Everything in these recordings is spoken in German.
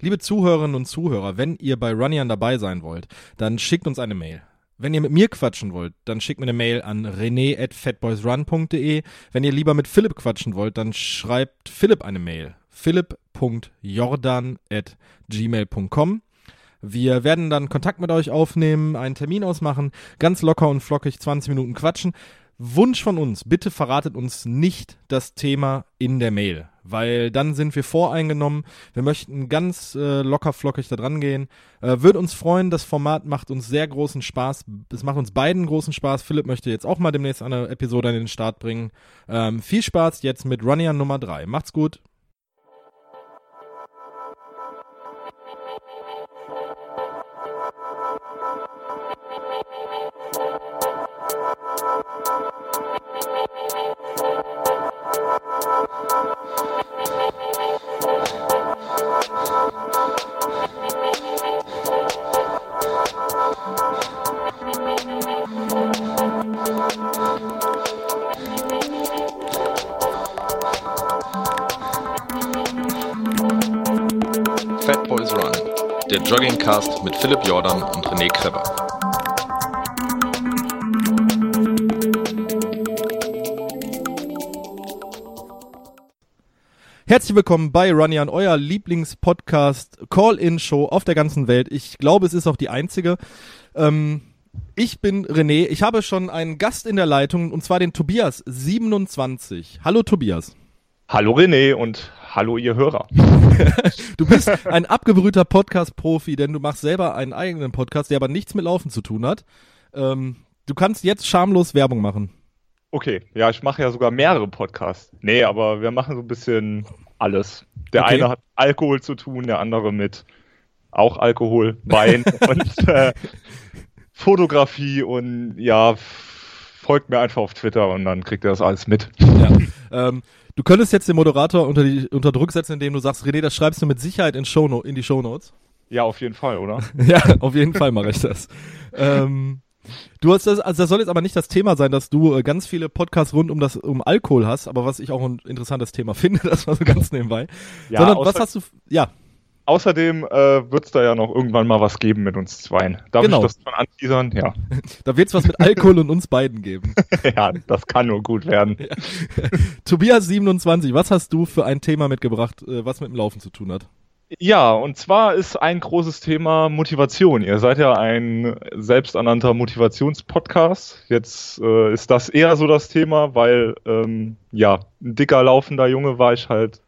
Liebe Zuhörerinnen und Zuhörer, wenn ihr bei Runyan dabei sein wollt, dann schickt uns eine Mail. Wenn ihr mit mir quatschen wollt, dann schickt mir eine Mail an rene@fatboysrun.de. Wenn ihr lieber mit Philipp quatschen wollt, dann schreibt Philipp eine Mail. philipp.jordan@gmail.com. Wir werden dann Kontakt mit euch aufnehmen, einen Termin ausmachen, ganz locker und flockig 20 Minuten quatschen. Wunsch von uns, bitte verratet uns nicht das Thema in der Mail, weil dann sind wir voreingenommen. Wir möchten ganz äh, locker flockig da dran gehen. Äh, Würde uns freuen, das Format macht uns sehr großen Spaß. Es macht uns beiden großen Spaß. Philipp möchte jetzt auch mal demnächst eine Episode an den Start bringen. Ähm, viel Spaß jetzt mit Runyan Nummer 3. Macht's gut. Fat Boys Run, der Joggingcast mit Philipp Jordan und René Kreber. Herzlich willkommen bei Runyan, euer Lieblingspodcast Call-In-Show auf der ganzen Welt. Ich glaube, es ist auch die einzige. Ähm, ich bin René. Ich habe schon einen Gast in der Leitung und zwar den Tobias 27. Hallo Tobias. Hallo René und hallo ihr Hörer. Du bist ein abgebrühter Podcast-Profi, denn du machst selber einen eigenen Podcast, der aber nichts mit Laufen zu tun hat. Ähm, du kannst jetzt schamlos Werbung machen. Okay, ja, ich mache ja sogar mehrere Podcasts. Nee, aber wir machen so ein bisschen alles. Der Okay. eine hat Alkohol zu tun, der andere mit auch Alkohol, Wein und äh, Fotografie und ja, folgt mir einfach auf Twitter und dann kriegt ihr das alles mit. Ja. ähm, du könntest jetzt den Moderator unter, die, unter Druck setzen, indem du sagst, René, das schreibst du mit Sicherheit in, Showno in die Shownotes. Ja, auf jeden Fall, oder? ja, auf jeden Fall mache ich das. ähm, du hast das, also das soll jetzt aber nicht das Thema sein, dass du äh, ganz viele Podcasts rund um das um Alkohol hast, aber was ich auch ein interessantes Thema finde, das war so ganz nebenbei. Ja, Sondern was hast du? Ja, Außerdem äh, wird es da ja noch irgendwann mal was geben mit uns zweien. Darf Genau. ich das schon anteasern? Ja. da wird's was mit Alkohol und uns beiden geben. ja, das kann nur gut werden. Tobias 27, was hast du für ein Thema mitgebracht, äh, was mit dem Laufen zu tun hat? Ja, und zwar ist ein großes Thema Motivation. Ihr seid ja ein selbsternannter Motivationspodcast. Jetzt äh, ist das eher so das Thema, weil ähm, ja, ein dicker laufender Junge war ich halt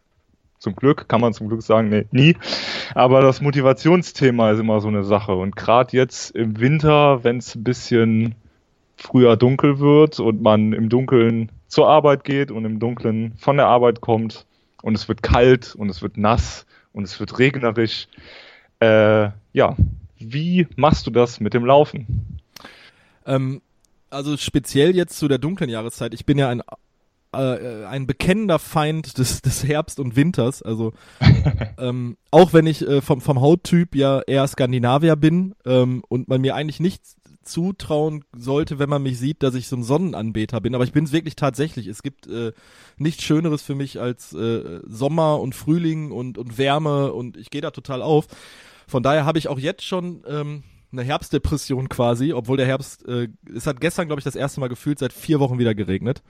zum Glück, kann man zum Glück sagen, nee, nie. Aber das Motivationsthema ist immer so eine Sache. Und gerade jetzt im Winter, wenn es ein bisschen früher dunkel wird und man im Dunkeln zur Arbeit geht und im Dunkeln von der Arbeit kommt und es wird kalt und es wird nass und es wird regnerisch. Äh, ja, wie machst du das mit dem Laufen? Ähm, also speziell jetzt zu der dunklen Jahreszeit. Ich bin ja ein äh, ein bekennender Feind des, des Herbst und Winters. Also ähm, auch wenn ich äh, vom, vom Hauttyp ja eher Skandinavier bin ähm, und man mir eigentlich nicht zutrauen sollte, wenn man mich sieht, dass ich so ein Sonnenanbeter bin. Aber ich bin es wirklich tatsächlich. Es gibt äh, nichts Schöneres für mich als äh, Sommer und Frühling und, und Wärme und ich gehe da total auf. Von daher habe ich auch jetzt schon ähm, eine Herbstdepression quasi, obwohl der Herbst, äh, es hat gestern, glaube ich, das erste Mal gefühlt seit vier Wochen wieder geregnet.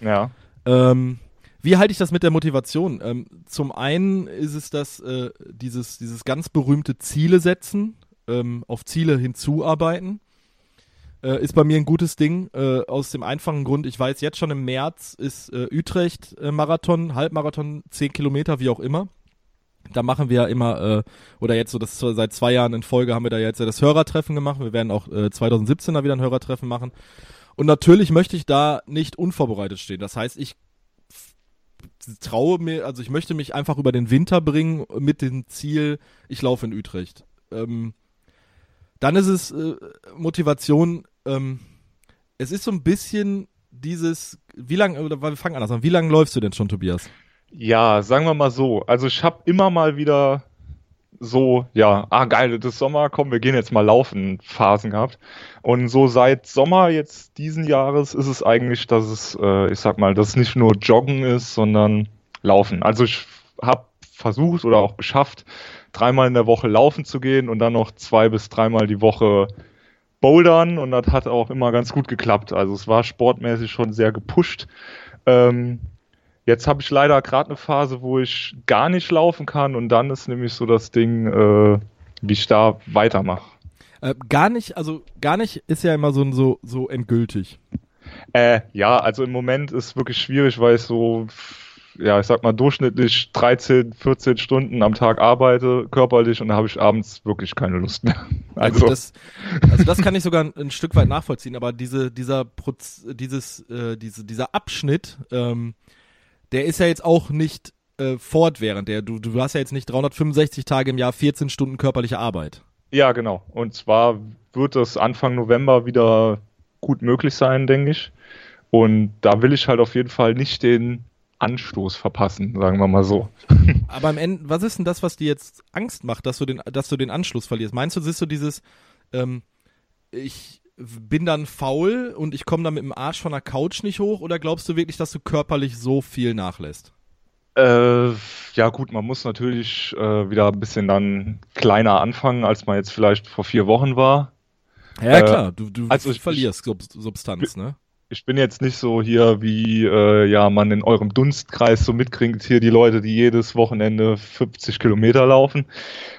Ja. Ähm, wie halte ich das mit der Motivation? Ähm, zum einen ist es das, äh, dieses, dieses ganz berühmte Ziele setzen, ähm, auf Ziele hinzuarbeiten. Äh, ist bei mir ein gutes Ding, äh, aus dem einfachen Grund, ich weiß jetzt schon im März ist äh, Utrecht äh, Marathon, Halbmarathon, 10 Kilometer, wie auch immer. Da machen wir ja immer, äh, oder jetzt so, das seit zwei Jahren in Folge haben wir da jetzt ja das Hörertreffen gemacht. Wir werden auch äh, 2017 da wieder ein Hörertreffen machen. Und natürlich möchte ich da nicht unvorbereitet stehen. Das heißt, ich traue mir, also ich möchte mich einfach über den Winter bringen mit dem Ziel, ich laufe in Utrecht. Ähm, dann ist es äh, Motivation, ähm, es ist so ein bisschen dieses, wie lange, oder wir fangen anders an, wie lange läufst du denn schon, Tobias? Ja, sagen wir mal so. Also ich habe immer mal wieder so, ja, ah geil, das ist Sommer, komm, wir gehen jetzt mal laufen, Phasen gehabt. Und so seit Sommer jetzt diesen Jahres ist es eigentlich, dass es, äh, ich sag mal, dass es nicht nur Joggen ist, sondern Laufen. Also ich habe versucht oder auch geschafft, dreimal in der Woche laufen zu gehen und dann noch zwei bis dreimal die Woche bouldern und das hat auch immer ganz gut geklappt. Also es war sportmäßig schon sehr gepusht. Ähm, jetzt habe ich leider gerade eine Phase, wo ich gar nicht laufen kann und dann ist nämlich so das Ding, äh, wie ich da weitermache. Äh, gar nicht, also gar nicht ist ja immer so, so, so endgültig. Äh, ja, also im Moment ist wirklich schwierig, weil ich so, ja, ich sag mal, durchschnittlich 13, 14 Stunden am Tag arbeite, körperlich, und da habe ich abends wirklich keine Lust mehr. Also, also, das, also das kann ich sogar ein, ein, Stück weit nachvollziehen, aber diese, dieser Proz dieses, äh, diese, dieser Abschnitt, ähm, der ist ja jetzt auch nicht äh, fortwährend. Der, du, du hast ja jetzt nicht 365 Tage im Jahr 14 Stunden körperliche Arbeit. Ja, genau. Und zwar wird das Anfang November wieder gut möglich sein, denke ich. Und da will ich halt auf jeden Fall nicht den Anstoß verpassen, sagen wir mal so. Aber am Ende, was ist denn das, was dir jetzt Angst macht, dass du den, dass du den Anschluss verlierst? Meinst du, siehst du dieses, ähm, ich bin dann faul und ich komme dann mit dem Arsch von der Couch nicht hoch oder glaubst du wirklich, dass du körperlich so viel nachlässt? Äh, ja gut, man muss natürlich äh, wieder ein bisschen dann kleiner anfangen, als man jetzt vielleicht vor vier Wochen war. Ja, äh, klar, du, du also verlierst ich, Substanz, ne? Ich bin jetzt nicht so hier, wie äh, ja man in eurem Dunstkreis so mitkriegt, hier die Leute, die jedes Wochenende 50 Kilometer laufen.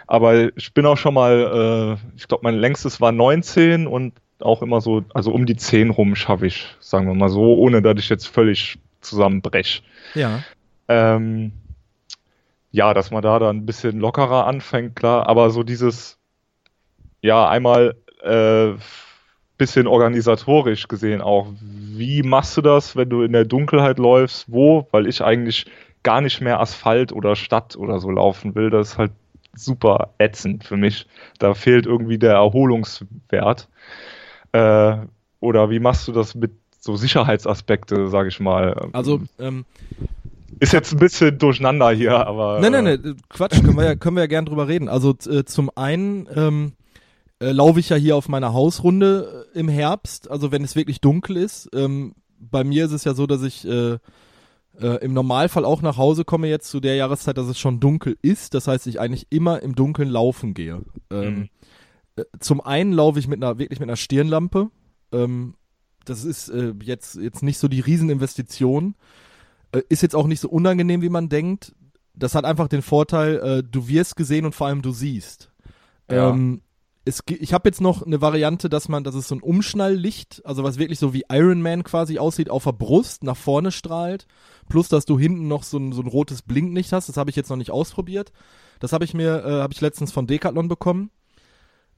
Aber ich bin auch schon mal, äh, ich glaube, mein längstes war 19 und auch immer so, also um die 10 rum schaffe ich, sagen wir mal so, ohne dass ich jetzt völlig zusammenbrech. Ja. Ähm, ja, dass man da dann ein bisschen lockerer anfängt, klar, aber so dieses, ja, einmal äh, bisschen organisatorisch gesehen auch. Wie machst du das, wenn du in der Dunkelheit läufst? Wo? Weil ich eigentlich gar nicht mehr Asphalt oder Stadt oder so laufen will. Das ist halt super ätzend für mich. Da fehlt irgendwie der Erholungswert. Äh, oder wie machst du das mit so Sicherheitsaspekte, sag ich mal? Also, ähm, ist jetzt ein bisschen durcheinander hier, aber. Nein, nein, nein, Quatsch, können wir ja, können wir ja gern drüber reden. Also äh, zum einen ähm, äh, laufe ich ja hier auf meiner Hausrunde äh, im Herbst, also wenn es wirklich dunkel ist. Ähm, bei mir ist es ja so, dass ich äh, äh, im Normalfall auch nach Hause komme jetzt zu der Jahreszeit, dass es schon dunkel ist. Das heißt, ich eigentlich immer im Dunkeln laufen gehe. Ähm, mhm. Äh, zum einen laufe ich mit einer wirklich mit einer Stirnlampe. Ähm, das ist äh, jetzt jetzt nicht so die Rieseninvestition. Äh, ist jetzt auch nicht so unangenehm, wie man denkt. Das hat einfach den Vorteil, äh, du wirst gesehen und vor allem du siehst. Ja. Ähm, es, ich habe jetzt noch eine Variante, dass man, dass es so ein Umschnalllicht, also was wirklich so wie Iron Man quasi aussieht, auf der Brust nach vorne strahlt, plus dass du hinten noch so ein, so ein rotes Blinklicht hast. Das habe ich jetzt noch nicht ausprobiert. Das habe ich mir, äh, habe ich letztens von Decathlon bekommen.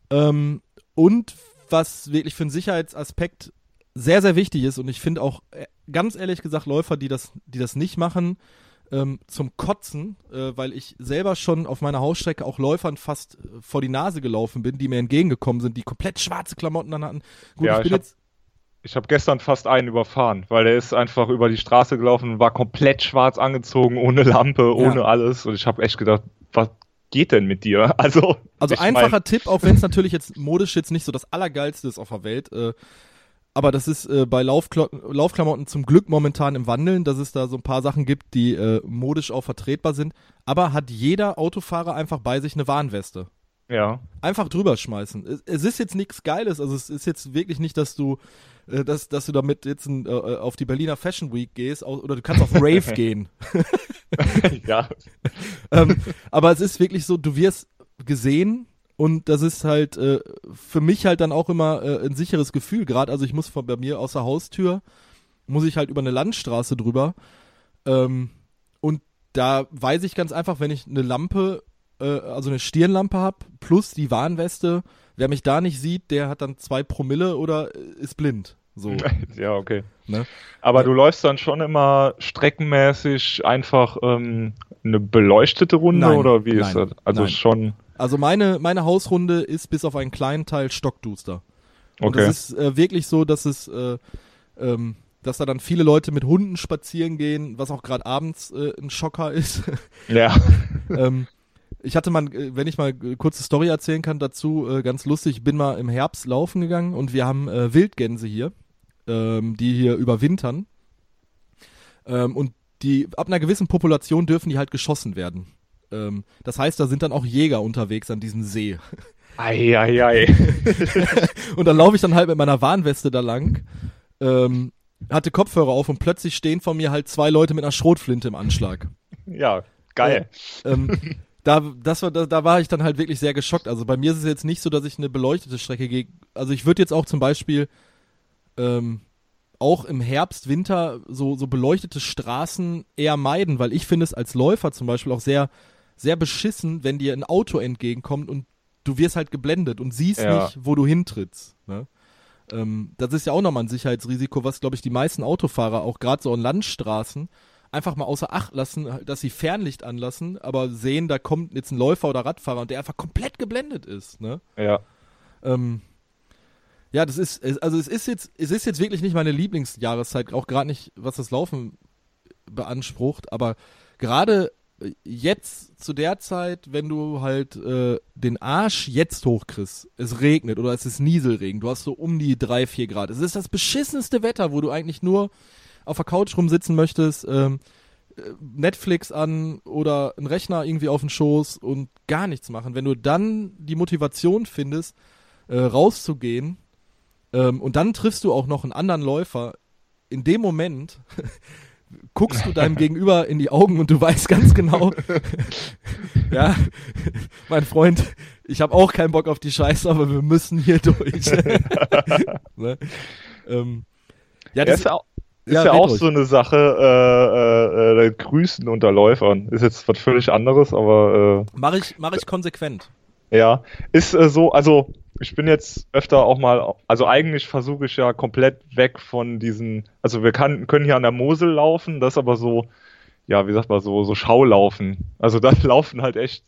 Ähm, und was wirklich für einen Sicherheitsaspekt sehr, sehr wichtig ist, und ich finde auch äh, ganz ehrlich gesagt Läufer, die das, die das nicht machen, ähm, zum Kotzen, äh, weil ich selber schon auf meiner Hausstrecke auch Läufern fast äh, vor die Nase gelaufen bin, die mir entgegengekommen sind, die komplett schwarze Klamotten dann hatten. Gut, ja, ich bin ich jetzt ich habe gestern fast einen überfahren, weil der ist einfach über die Straße gelaufen und war komplett schwarz angezogen, ohne Lampe, ohne ja. alles. Und ich habe echt gedacht, was geht denn mit dir? Also, also einfacher mein... Tipp, auch wenn es natürlich jetzt modisch jetzt nicht so das Allergeilste ist auf der Welt. Äh, aber das ist äh, bei Laufkla Laufklamotten zum Glück momentan im Wandeln, dass es da so ein paar Sachen gibt, die äh, modisch auch vertretbar sind. Aber hat jeder Autofahrer einfach bei sich eine Warnweste. Ja. Einfach drüber schmeißen. Es, es ist jetzt nichts Geiles, also es ist jetzt wirklich nicht, dass du, äh, dass, dass du damit jetzt ein, äh, äh auf die Berliner Fashion Week gehst oder du kannst auf Rave gehen. ja. ähm, aber es ist wirklich so, du wirst gesehen, und das ist halt äh, für mich halt dann auch immer äh, ein sicheres Gefühl. Gerade, also ich muss von bei mir aus der Haustür, muss ich halt über eine Landstraße drüber. Ähm, und da weiß ich ganz einfach, wenn ich eine Lampe, äh, also eine Stirnlampe habe, plus die Warnweste, wer mich da nicht sieht, der hat dann zwei Promille oder ist blind. So. Ja, okay. Ne? Aber du läufst dann schon immer streckenmäßig einfach ähm, eine beleuchtete Runde nein, oder wie nein, ist das? Also nein. schon. Also meine, meine Hausrunde ist bis auf einen kleinen Teil stockduster. Und okay. es ist äh, wirklich so, dass es, äh, ähm, dass da dann viele Leute mit Hunden spazieren gehen, was auch gerade abends äh, ein Schocker ist. Ja. ähm, ich hatte mal, äh, wenn ich mal kurze Story erzählen kann dazu, äh, ganz lustig, ich bin mal im Herbst laufen gegangen und wir haben äh, Wildgänse hier, ähm, die hier überwintern. Ähm, und die, ab einer gewissen Population dürfen die halt geschossen werden. Ähm, das heißt, da sind dann auch Jäger unterwegs an diesem See. Eieiei. und dann laufe ich dann halt mit meiner Warnweste da lang, ähm, hatte Kopfhörer auf und plötzlich stehen vor mir halt zwei Leute mit einer Schrotflinte im Anschlag. Ja, geil. Äh, ähm, da, das war, da, da war ich dann halt wirklich sehr geschockt. Also bei mir ist es jetzt nicht so, dass ich eine beleuchtete Strecke gehe. Also ich würde jetzt auch zum Beispiel ähm, auch im Herbst, Winter so, so beleuchtete Straßen eher meiden, weil ich finde es als Läufer zum Beispiel auch sehr, sehr beschissen, wenn dir ein Auto entgegenkommt und du wirst halt geblendet und siehst Ja. nicht, wo du hintrittst. Ne? Ähm, das ist ja auch nochmal ein Sicherheitsrisiko, was, glaube ich, die meisten Autofahrer auch gerade so an Landstraßen einfach mal außer Acht lassen, dass sie Fernlicht anlassen, aber sehen, da kommt jetzt ein Läufer oder Radfahrer und der einfach komplett geblendet ist. Ne? Ja. Ähm, ja, das ist, also es ist jetzt, es ist jetzt wirklich nicht meine Lieblingsjahreszeit, auch gerade nicht, was das Laufen beansprucht, aber gerade äh, jetzt zu der Zeit, wenn du halt äh, den Arsch jetzt hochkriegst, es regnet oder es ist Nieselregen, du hast so um die drei, vier Grad. Es ist das beschissenste Wetter, wo du eigentlich nur auf der Couch rumsitzen möchtest, ähm, äh, Netflix an oder einen Rechner irgendwie auf den Schoß und gar nichts machen. Wenn du dann die Motivation findest, äh, rauszugehen ähm, und dann triffst du auch noch einen anderen Läufer, in dem Moment guckst du deinem Gegenüber in die Augen und du weißt ganz genau, ja, mein Freund, ich habe auch keinen Bock auf die Scheiße, aber wir müssen hier durch. ne? ähm, ja, Das ist ja, auch- ist ja, ja, auch ruhig. so eine Sache, äh, äh, äh, Grüßen unter Läufern. Ist jetzt was völlig anderes, aber mache ich, mach ich konsequent. Ja. Ist äh, so, also ich bin jetzt öfter auch mal, also eigentlich versuche ich ja komplett weg von diesen, also wir kann, können hier an der Mosel laufen, das aber so, ja, wie sagt man, so, so Schaulaufen. Also da laufen halt echt,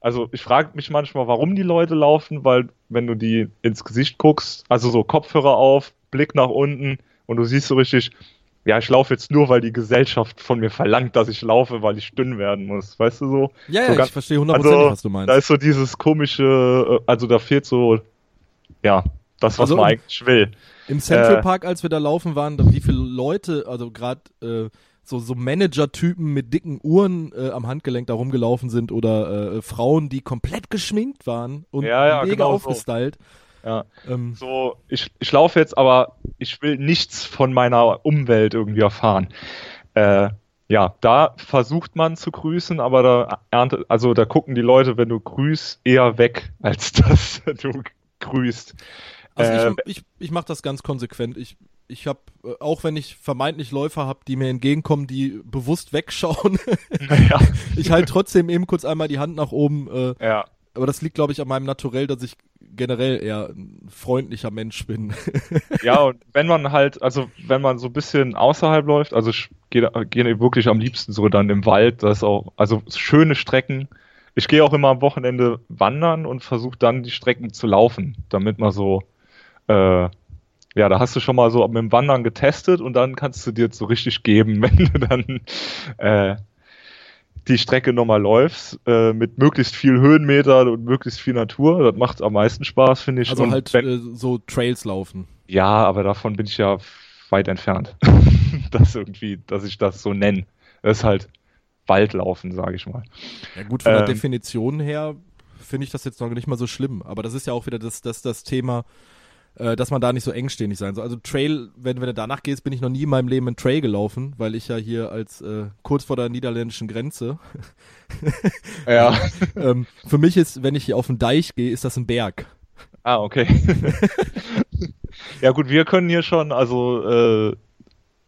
also ich frage mich manchmal, warum die Leute laufen, weil wenn du die ins Gesicht guckst, also so Kopfhörer auf, Blick nach unten und du siehst so richtig, ja, ich laufe jetzt nur, weil die Gesellschaft von mir verlangt, dass ich laufe, weil ich dünn werden muss. Weißt du so? Ja, So ja, ganz- ich verstehe hundertprozentig, also, was du meinst. Da ist so dieses komische, äh, also da fehlt so, ja, das, was Also, man eigentlich will. Im Central Äh, Park, als wir da laufen waren, wie viele Leute, also gerade äh, so, so Manager-Typen mit dicken Uhren äh, am Handgelenk da rumgelaufen sind oder äh, Frauen, die komplett geschminkt waren und Ja, ja, mega genau so. Ja. Ähm, So, ich, ich laufe jetzt, aber ich will nichts von meiner Umwelt irgendwie erfahren. Äh, ja, da versucht man zu grüßen, aber da erntet, also da gucken die Leute, wenn du grüßt, eher weg, als dass du grüßt. Also Äh, ich, ich, ich mache das ganz konsequent. Ich, ich habe, äh, auch wenn ich vermeintlich Läufer habe, die mir entgegenkommen, die bewusst wegschauen, ja, ich halte trotzdem eben kurz einmal die Hand nach oben. Äh, ja. aber das liegt, glaube ich, an meinem Naturell, dass ich generell eher ein freundlicher Mensch bin. Ja, und wenn man halt, also wenn man so ein bisschen außerhalb läuft, also ich gehe gehe wirklich am liebsten so dann im Wald, das ist auch, also schöne Strecken. Ich gehe auch immer am Wochenende wandern und versuche dann die Strecken zu laufen, damit man so, äh, ja, da hast du schon mal so mit dem Wandern getestet und dann kannst du dir so richtig geben, wenn du dann äh, die Strecke nochmal läufst, äh, mit möglichst viel Höhenmeter und möglichst viel Natur. Das macht am meisten Spaß, finde ich. Also Und halt wenn, äh, so Trails laufen. ja, aber davon bin ich ja weit entfernt. das irgendwie, dass ich das so nenne. Das ist halt Waldlaufen, sage ich mal. Ja gut, von der Ähm. Definition her finde ich das jetzt noch nicht mal so schlimm. Aber das ist ja auch wieder das, das, das Thema, äh, dass man da nicht so engständig sein soll. Also Trail, wenn, wenn du danach gehst, bin ich noch nie in meinem Leben einen Trail gelaufen, weil ich ja hier als äh, kurz vor der niederländischen Grenze. Ja. ähm, für mich ist, wenn ich hier auf den Deich gehe, ist das ein Berg. ah, okay. ja gut, wir können hier schon, also äh,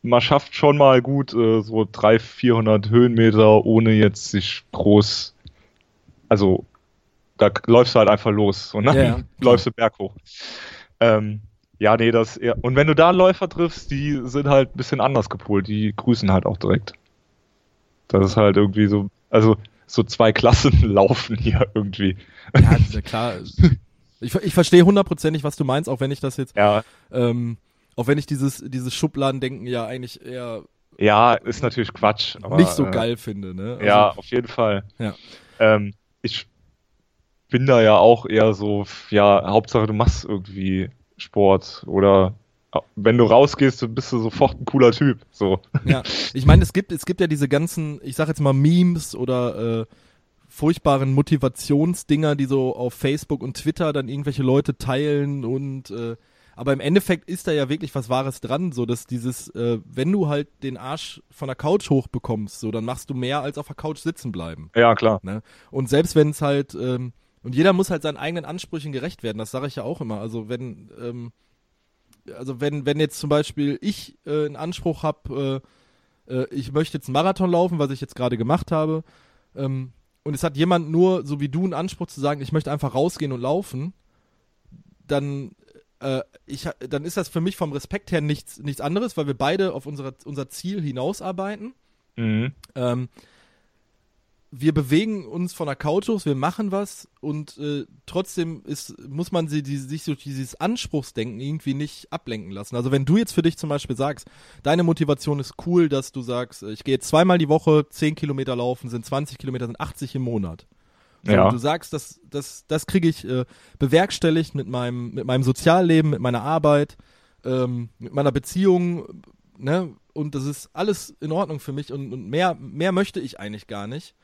man schafft schon mal gut äh, so 300, 400 Höhenmeter, ohne jetzt sich groß, also da läufst du halt einfach los und dann Ja, ja, läufst du Berg hoch. Ähm, ja, nee, das eher. Und wenn du da Läufer triffst, die sind halt ein bisschen anders gepolt, die grüßen halt auch direkt. Das ist halt irgendwie so, also so zwei Klassen laufen hier irgendwie. Ja, ist ja klar. Ich, ich verstehe hundertprozentig, was du meinst, auch wenn ich das jetzt, Ja, ähm, auch wenn ich dieses, dieses Schubladendenken ja eigentlich eher ja, ist natürlich Quatsch. Aber, nicht so äh, geil finde. Ne? Also, ja, auf jeden Fall. Ja. Ähm, ich bin da ja auch eher so, ja, Hauptsache du machst irgendwie Sport oder wenn du rausgehst, dann bist du sofort ein cooler Typ. So. Ja, ich meine, es gibt, es gibt ja diese ganzen, ich sag jetzt mal Memes oder äh, furchtbaren Motivationsdinger, die so auf Facebook und Twitter dann irgendwelche Leute teilen und äh, aber im Endeffekt ist da ja wirklich was Wahres dran, so dass dieses, äh, wenn du halt den Arsch von der Couch hochbekommst, so dann machst du mehr als auf der Couch sitzen bleiben. Ja, klar. Ne? Und selbst wenn es halt, ähm, und jeder muss halt seinen eigenen Ansprüchen gerecht werden, das sage ich ja auch immer. Also wenn, ähm, also wenn, wenn jetzt zum Beispiel ich äh, einen Anspruch habe, äh, äh, ich möchte jetzt einen Marathon laufen, was ich jetzt gerade gemacht habe, ähm, und es hat jemand nur, so wie du, einen Anspruch zu sagen, ich möchte einfach rausgehen und laufen, dann äh, ich, dann ist das für mich vom Respekt her nichts, nichts anderes, weil wir beide auf unsere, unser Ziel hinausarbeiten. Mhm. Ähm, wir bewegen uns von der Couch aus, wir machen was und äh, trotzdem ist, muss man sie, die, sich durch dieses Anspruchsdenken irgendwie nicht ablenken lassen. Also wenn du jetzt für dich zum Beispiel sagst, deine Motivation ist cool, dass du sagst, ich gehe jetzt zweimal die Woche 10 Kilometer laufen, sind 20 Kilometer, sind 80 im Monat. So, Ja. Du sagst, das, das, das kriege ich äh, bewerkstelligt mit meinem, mit meinem Sozialleben, mit meiner Arbeit, ähm, mit meiner Beziehung, ne? Und das ist alles in Ordnung für mich und, und mehr, mehr möchte ich eigentlich gar nicht.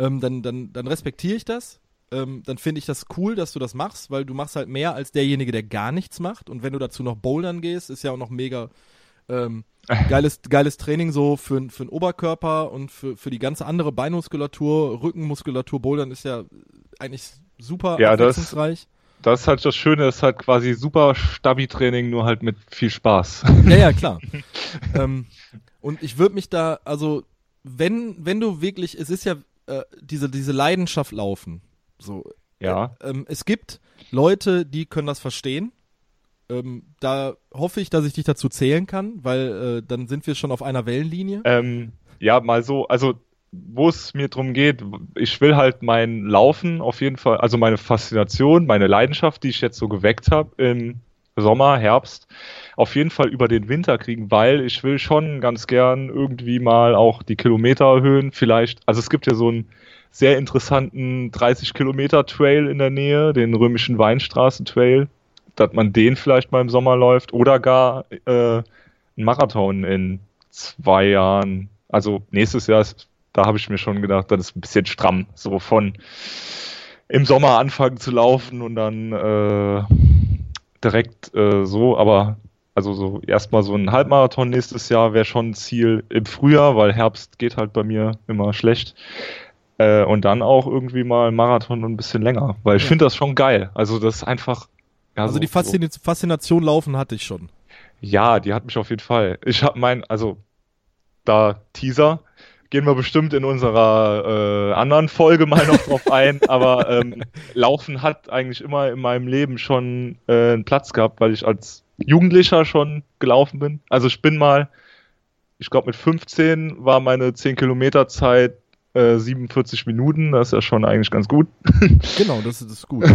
Ähm, dann, dann, dann respektiere ich das. Ähm, dann finde ich das cool, dass du das machst, weil du machst halt mehr als derjenige, der gar nichts macht. Und wenn du dazu noch bouldern gehst, ist ja auch noch mega ähm, geiles, geiles Training so für, für den Oberkörper und für, für die ganze andere Beinmuskulatur, Rückenmuskulatur. Bouldern ist ja eigentlich super Ja, das- abwechslungsreich. Das ist halt das Schöne, ist halt quasi super Stabi-Training, nur halt mit viel Spaß. Ja, ja, klar. ähm, und ich würde mich da, also, wenn, wenn du wirklich, es ist ja äh, diese, diese Leidenschaft laufen. So, Ja. ähm, es gibt Leute, die können das verstehen. Ähm, da hoffe ich, dass ich dich dazu zählen kann, weil äh, dann sind wir schon auf einer Wellenlinie. Ähm, ja, mal so, also wo es mir drum geht, ich will halt mein Laufen auf jeden Fall, also meine Faszination, meine Leidenschaft, die ich jetzt so geweckt habe im Sommer, Herbst, auf jeden Fall über den Winter kriegen, weil ich will schon ganz gern irgendwie mal auch die Kilometer erhöhen, vielleicht, also es gibt ja so einen sehr interessanten 30 Kilometer Trail in der Nähe, den römischen Weinstraßen Trail, dass man den vielleicht mal im Sommer läuft oder gar äh, einen Marathon in zwei Jahren. Also nächstes Jahr ist, da habe ich mir schon gedacht, das ist ein bisschen stramm, so von im Sommer anfangen zu laufen und dann äh, direkt äh, so, aber also so erstmal so ein Halbmarathon nächstes Jahr wäre schon ein Ziel im Frühjahr, weil Herbst geht halt bei mir immer schlecht. Äh, und dann auch irgendwie mal ein Marathon und ein bisschen länger, weil ich Ja. finde das schon geil. Also das ist einfach. Ja, also so- die so- Faszina Faszination laufen hatte ich schon. ja, die hat mich auf jeden Fall. Ich habe mein, also da Teaser, gehen wir bestimmt in unserer äh, anderen Folge mal noch drauf ein, aber ähm, Laufen hat eigentlich immer in meinem Leben schon äh, einen Platz gehabt, weil ich als Jugendlicher schon gelaufen bin. Also ich bin mal, ich glaube mit 15 war meine 10 Kilometer Zeit äh, 47 Minuten, das ist ja schon eigentlich ganz gut. Genau, das, ist- das ist gut.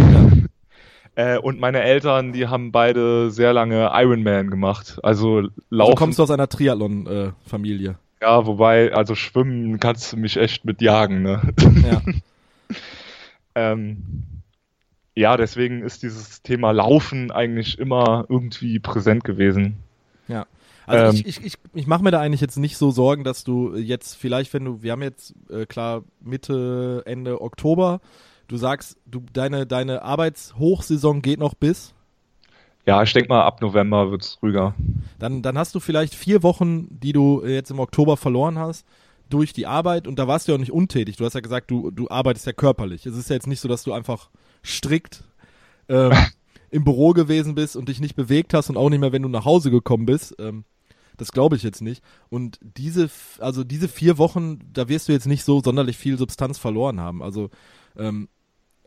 Ja. Äh, und meine Eltern, die haben beide sehr lange Ironman gemacht. Also laufen. Du kommst aus einer Triathlon-Familie. Ja, wobei, also schwimmen kannst du mich echt mit jagen, ne? ja. ähm, ja, deswegen ist dieses Thema Laufen eigentlich immer irgendwie präsent gewesen. Also Ähm. ich, ich, ich, ich mache mir da eigentlich jetzt nicht so Sorgen, dass du jetzt vielleicht, wenn du, wir haben jetzt äh, klar Mitte, Ende Oktober, du sagst, du deine, deine Arbeitshochsaison geht noch bis, Ja, ich denke mal, ab November wird's ruhiger. dann, dann hast du vielleicht vier Wochen, die du äh, jetzt im Oktober verloren hast, durch die Arbeit und da warst du ja auch nicht untätig. Du hast ja gesagt, du, du arbeitest ja körperlich. Es ist ja jetzt nicht so, dass du einfach strikt ähm, im Büro gewesen bist und dich nicht bewegt hast und auch nicht mehr, wenn du nach Hause gekommen bist. Ähm, das glaube ich jetzt nicht. Und diese, also diese vier Wochen, da wirst du jetzt nicht so sonderlich viel Substanz verloren haben. Also, ähm,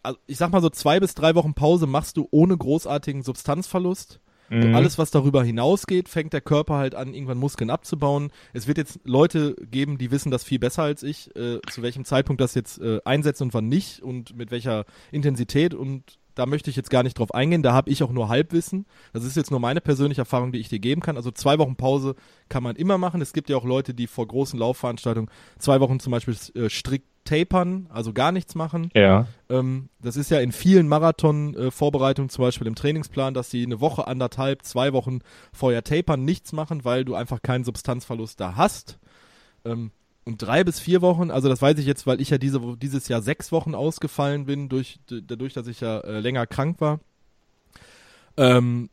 also ich sag mal so zwei bis drei Wochen Pause machst du ohne großartigen Substanzverlust. Mhm. Alles, was darüber hinausgeht, fängt der Körper halt an, irgendwann Muskeln abzubauen. Es wird jetzt Leute geben, die wissen das viel besser als ich, äh, zu welchem Zeitpunkt das jetzt äh, einsetzt und wann nicht und mit welcher Intensität. Und da möchte ich jetzt gar nicht drauf eingehen. Da habe ich auch nur Halbwissen. Das ist jetzt nur meine persönliche Erfahrung, die ich dir geben kann. Also zwei Wochen Pause kann man immer machen. Es gibt ja auch Leute, die vor großen Laufveranstaltungen zwei Wochen zum Beispiel äh, strikt tapern, also gar nichts machen. Ja. Ähm, das ist ja in vielen Marathon-Vorbereitungen, zum Beispiel im Trainingsplan, dass sie eine Woche, anderthalb, zwei Wochen vorher tapern, nichts machen, weil du einfach keinen Substanzverlust da hast. Ähm, und drei bis vier Wochen, also das weiß ich jetzt, weil ich ja diese, dieses Jahr sechs Wochen ausgefallen bin, durch, dadurch, dass ich ja äh, länger krank war. Ähm,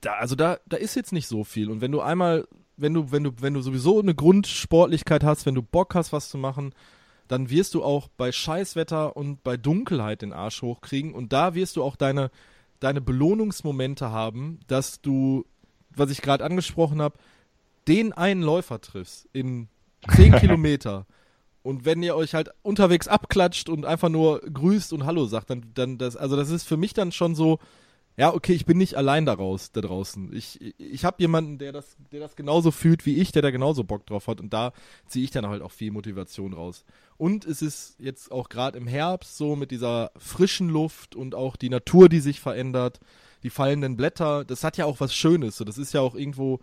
da, also da, da ist jetzt nicht so viel. Und wenn du einmal, wenn du, wenn du, wenn du sowieso eine Grundsportlichkeit hast, wenn du Bock hast, was zu machen, dann wirst du auch bei Scheißwetter und bei Dunkelheit den Arsch hochkriegen. Und da wirst du auch deine, deine Belohnungsmomente haben, dass du, was ich gerade angesprochen habe, den einen Läufer triffst in 10 Kilometer. Und wenn ihr euch halt unterwegs abklatscht und einfach nur grüßt und Hallo sagt, dann, dann das, also das ist für mich dann schon so, ja, okay, ich bin nicht allein daraus, da draußen. Ich, ich habe jemanden, der das, der das genauso fühlt wie ich, der da genauso Bock drauf hat und da ziehe ich dann halt auch viel Motivation raus. Und es ist jetzt auch gerade im Herbst so mit dieser frischen Luft und auch die Natur, die sich verändert, die fallenden Blätter, das hat ja auch was Schönes. So, das ist ja auch irgendwo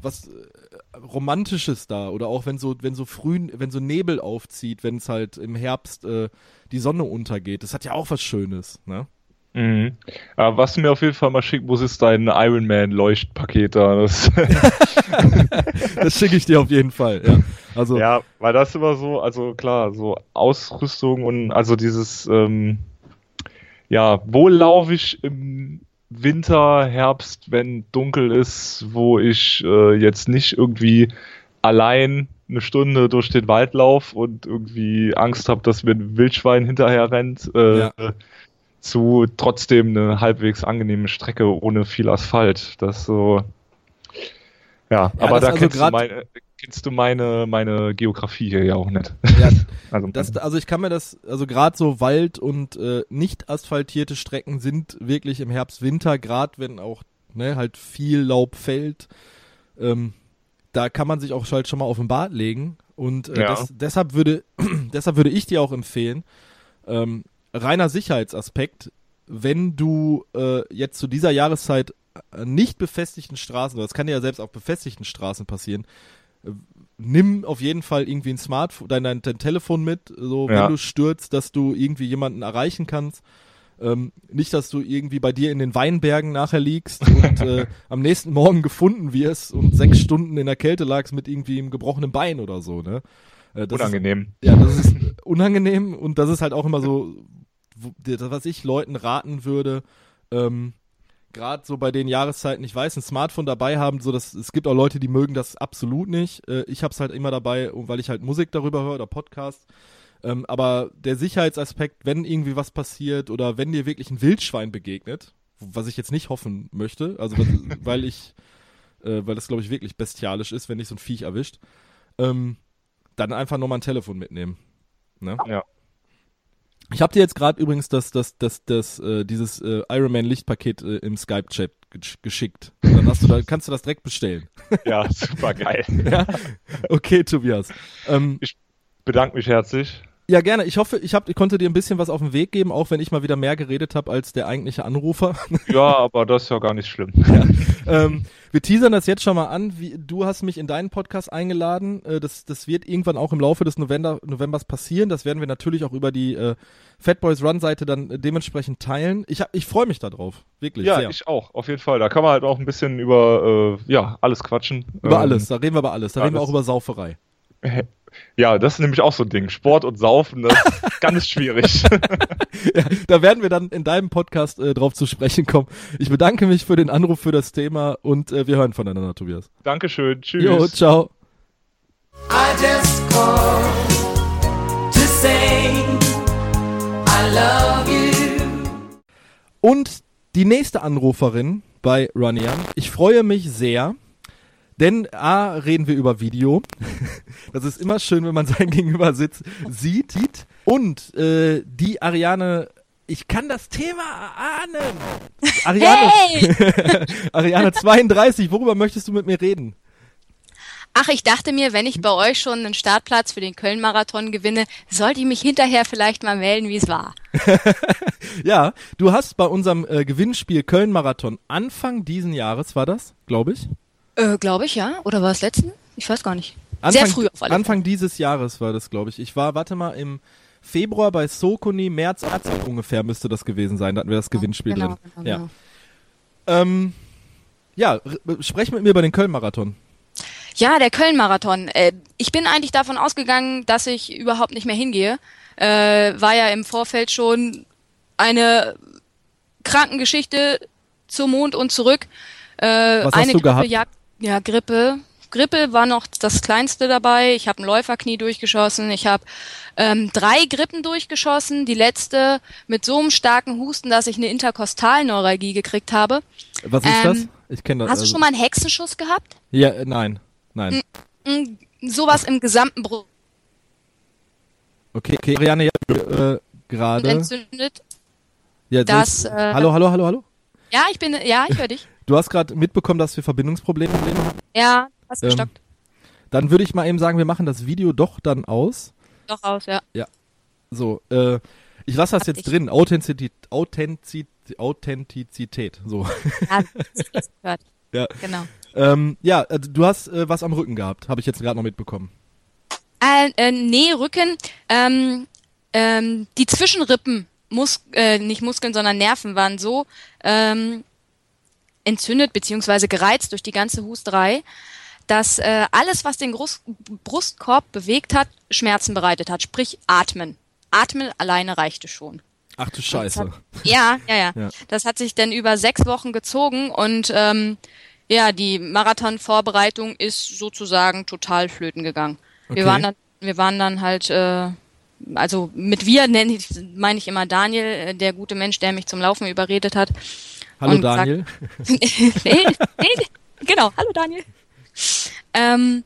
was äh, Romantisches da. Oder auch wenn so, wenn so früh, wenn so Nebel aufzieht, wenn es halt im Herbst äh, die Sonne untergeht. Das hat ja auch was Schönes, ne? Mhm. Aber was du mir auf jeden Fall mal schicken musst, ist dein Iron Man Leuchtpaket da. Das, das schicke ich dir auf jeden Fall. Ja. Also ja, weil das immer so, also klar, so Ausrüstung und also dieses, ähm, ja, wo laufe ich im Winter, Herbst, wenn dunkel ist, wo ich äh, jetzt nicht irgendwie allein eine Stunde durch den Wald laufe und irgendwie Angst habe, dass mir ein Wildschwein hinterher rennt. Äh, ja zu trotzdem eine halbwegs angenehme Strecke ohne viel Asphalt. Das so. Ja, ja aber da also kennst, du meine, kennst du meine, meine Geografie hier ja auch nicht. Ja, also, das, also ich kann mir das, also gerade so Wald und äh, nicht asphaltierte Strecken sind wirklich im Herbst, Winter, gerade wenn auch ne, halt viel Laub fällt. Ähm, da kann man sich auch halt schon mal auf den Bad legen. Und äh, ja. das, deshalb würde, deshalb würde ich dir auch empfehlen, ähm, reiner Sicherheitsaspekt, wenn du äh, jetzt zu dieser Jahreszeit nicht befestigten Straßen, das kann ja selbst auf befestigten Straßen passieren, äh, nimm auf jeden Fall irgendwie ein Smartphone, dein, dein, dein Telefon mit, so ja. wenn du stürzt, dass du irgendwie jemanden erreichen kannst. Ähm, nicht, dass du irgendwie bei dir in den Weinbergen nachher liegst und äh, am nächsten Morgen gefunden wirst und sechs Stunden in der Kälte lagst mit irgendwie einem gebrochenen Bein oder so, ne? Äh, unangenehm. Ist, ja, das ist unangenehm und das ist halt auch immer so, was ich Leuten raten würde, ähm, gerade so bei den Jahreszeiten, ich weiß, ein Smartphone dabei haben, so dass es gibt auch Leute, die mögen das absolut nicht. Äh, ich habe es halt immer dabei, weil ich halt Musik darüber höre oder Podcast. Ähm, aber der Sicherheitsaspekt, wenn irgendwie was passiert oder wenn dir wirklich ein Wildschwein begegnet, was ich jetzt nicht hoffen möchte, also weil ich, äh, weil das glaube ich wirklich bestialisch ist, wenn dich so ein Viech erwischt, ähm, dann einfach nochmal ein Telefon mitnehmen. Ne? Ja. Ich habe dir jetzt gerade übrigens das, das, das, das, äh, dieses äh, Ironman Lichtpaket äh, im Skype-Chat geschickt. Dann hast du da, kannst du das direkt bestellen. Ja, super geil. ja? Okay, Tobias. Ähm, ich bedanke mich herzlich. Ja, gerne. Ich hoffe, ich, hab, ich konnte dir ein bisschen was auf den Weg geben, auch wenn ich mal wieder mehr geredet habe als der eigentliche Anrufer. Ja, aber das ist ja gar nicht schlimm. Ja. Ähm, wir teasern das jetzt schon mal an. Wie, du hast mich in deinen Podcast eingeladen. Äh, das, das wird irgendwann auch im Laufe des November, Novembers passieren. Das werden wir natürlich auch über die äh, Fatboys Run Seite dann äh, dementsprechend teilen. Ich, ich freue mich darauf. Wirklich. Ja, sehr. ich auch. Auf jeden Fall. Da kann man halt auch ein bisschen über äh, ja, alles quatschen. Über ähm, alles. Da reden wir über alles. Da alles. reden wir auch über Sauferei. Ja, das ist nämlich auch so ein Ding. Sport und Saufen, das ist ganz schwierig. ja, da werden wir dann in deinem Podcast äh, drauf zu sprechen kommen. Ich bedanke mich für den Anruf, für das Thema und äh, wir hören voneinander, Tobias. Dankeschön. Tschüss. Jo, ciao. I just to say I love you. Und die nächste Anruferin bei Runian. Ich freue mich sehr, denn A, reden wir über Video. Das ist immer schön, wenn man sein Gegenüber sitzt, sieht. Und äh, die Ariane, ich kann das Thema ahnen. Ariane, hey! Ariane 32, worüber möchtest du mit mir reden? Ach, ich dachte mir, wenn ich bei euch schon einen Startplatz für den Köln-Marathon gewinne, sollte ich mich hinterher vielleicht mal melden, wie es war. ja, du hast bei unserem äh, Gewinnspiel Köln-Marathon Anfang diesen Jahres, war das, glaube ich? Äh, glaube ich, ja. Oder war es letzten? Ich weiß gar nicht. Anfang, Sehr früh auf alle Anfang dieses Jahres war das, glaube ich. Ich war, warte mal, im Februar bei Sokoni, März, April ungefähr müsste das gewesen sein. Da hatten wir das Gewinnspiel genau, drin. Genau, ja. Genau. Ähm, ja, sprech mit mir über den Köln-Marathon. Ja, der Köln-Marathon. Äh, ich bin eigentlich davon ausgegangen, dass ich überhaupt nicht mehr hingehe. Äh, war ja im Vorfeld schon eine Krankengeschichte zum Mond und zurück. Äh, Was hast eine du Grippe, gehabt? Ja, ja, Grippe. Grippe war noch das kleinste dabei. Ich habe ein Läuferknie durchgeschossen. Ich habe ähm, drei Grippen durchgeschossen. Die letzte mit so einem starken Husten, dass ich eine Interkostalneuralgie gekriegt habe. Was ist Ähm, das? Ich kenne das. Hast du also- schon mal einen Hexenschuss gehabt? Ja, äh, nein. Nein. Mm, Sowas im gesamten Brust Okay, okay. Marianne, ja, äh, gerade. entzündet. Ja, das, äh, hallo, hallo, hallo, hallo. Ja, ich bin, ja, ich höre dich. Du hast gerade mitbekommen, dass wir Verbindungsprobleme haben. Ja, hast Ähm, gestockt. Dann würde ich mal eben sagen, wir machen das Video doch dann aus. Doch aus, ja. So, äh, ich lasse das Hab jetzt ich. drin. Authentizität, Authentizität, Authentizität. So. Ja, das gehört. Ja. Genau. ähm, ja, äh, du hast äh, was am Rücken gehabt, habe ich jetzt gerade noch mitbekommen. Äh, äh, nee, Rücken. Ähm, ähm, die Zwischenrippen, Mus äh, nicht Muskeln, sondern Nerven waren so ähm, entzündet beziehungsweise gereizt durch die ganze Husterei, dass äh, alles, was den Brust Brustkorb bewegt hat, Schmerzen bereitet hat. Sprich, atmen. Atmen alleine reichte schon. Ach du Scheiße. Ja, ja, ja, Ja. Das hat sich dann über sechs Wochen gezogen und ähm, ja, die Marathonvorbereitung ist sozusagen total flöten gegangen. Okay. Wir waren dann, wir waren dann halt, äh, also mit wir nenne ich, meine ich immer Daniel, äh, der gute Mensch, der mich zum Laufen überredet hat. Hallo und sagt- Daniel. nee, nee, genau, hallo Daniel. Ähm,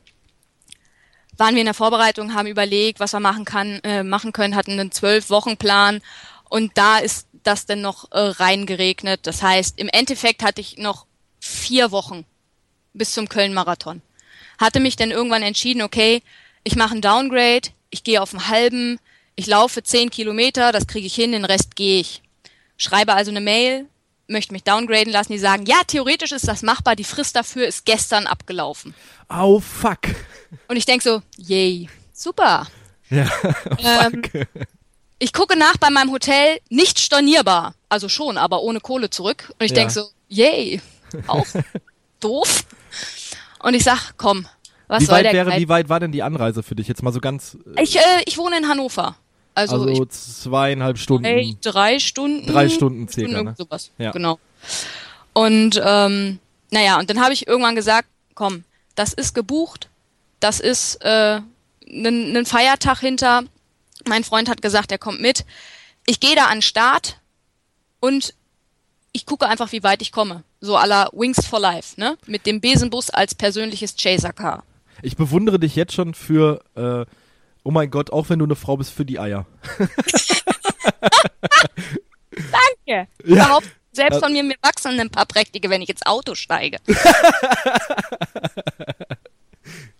waren wir in der Vorbereitung, haben überlegt, was wir machen kann, äh, machen können, hatten einen zwölf Wochen Plan und da ist das dann noch äh, reingeregnet. Das heißt, im Endeffekt hatte ich noch vier Wochen bis zum Köln-Marathon. Hatte mich dann irgendwann entschieden, okay, ich mache einen Downgrade, ich gehe auf einen halben, ich laufe zehn Kilometer, das kriege ich hin, den Rest gehe ich. Schreibe also eine Mail, möchte mich downgraden lassen, die sagen, ja, theoretisch ist das machbar, die Frist dafür ist gestern abgelaufen. Au fuck. Und ich denk so, yay, super. Ja, Ähm, ich gucke nach bei meinem Hotel, nicht stornierbar. Also schon, aber ohne Kohle zurück. Und ich Ja. denk so, yay, auch doof. Und ich sag, komm, was wie soll weit der wäre, wie weit war denn die Anreise für dich jetzt mal so ganz, äh, Ich, äh, ich wohne in Hannover. Also, also, zweieinhalb Stunden. Hey, drei Stunden. Drei Stunden circa, irgend ne? sowas. Ja. Genau. Und ähm, naja, und dann habe ich irgendwann gesagt, komm, das ist gebucht, das ist äh, ein Feiertag hinter. Mein Freund hat gesagt, er kommt mit. Ich gehe da an den Start und ich gucke einfach, wie weit ich komme. So la Wings for Life, ne? Mit dem Besenbus als persönliches Chaser-Car. Ich bewundere dich jetzt schon für, äh, oh mein Gott, auch wenn du eine Frau bist, für die Eier. Ja. Überhaupt selbst von mir, mir wachsen ein paar prächtige, wenn ich ins Auto steige.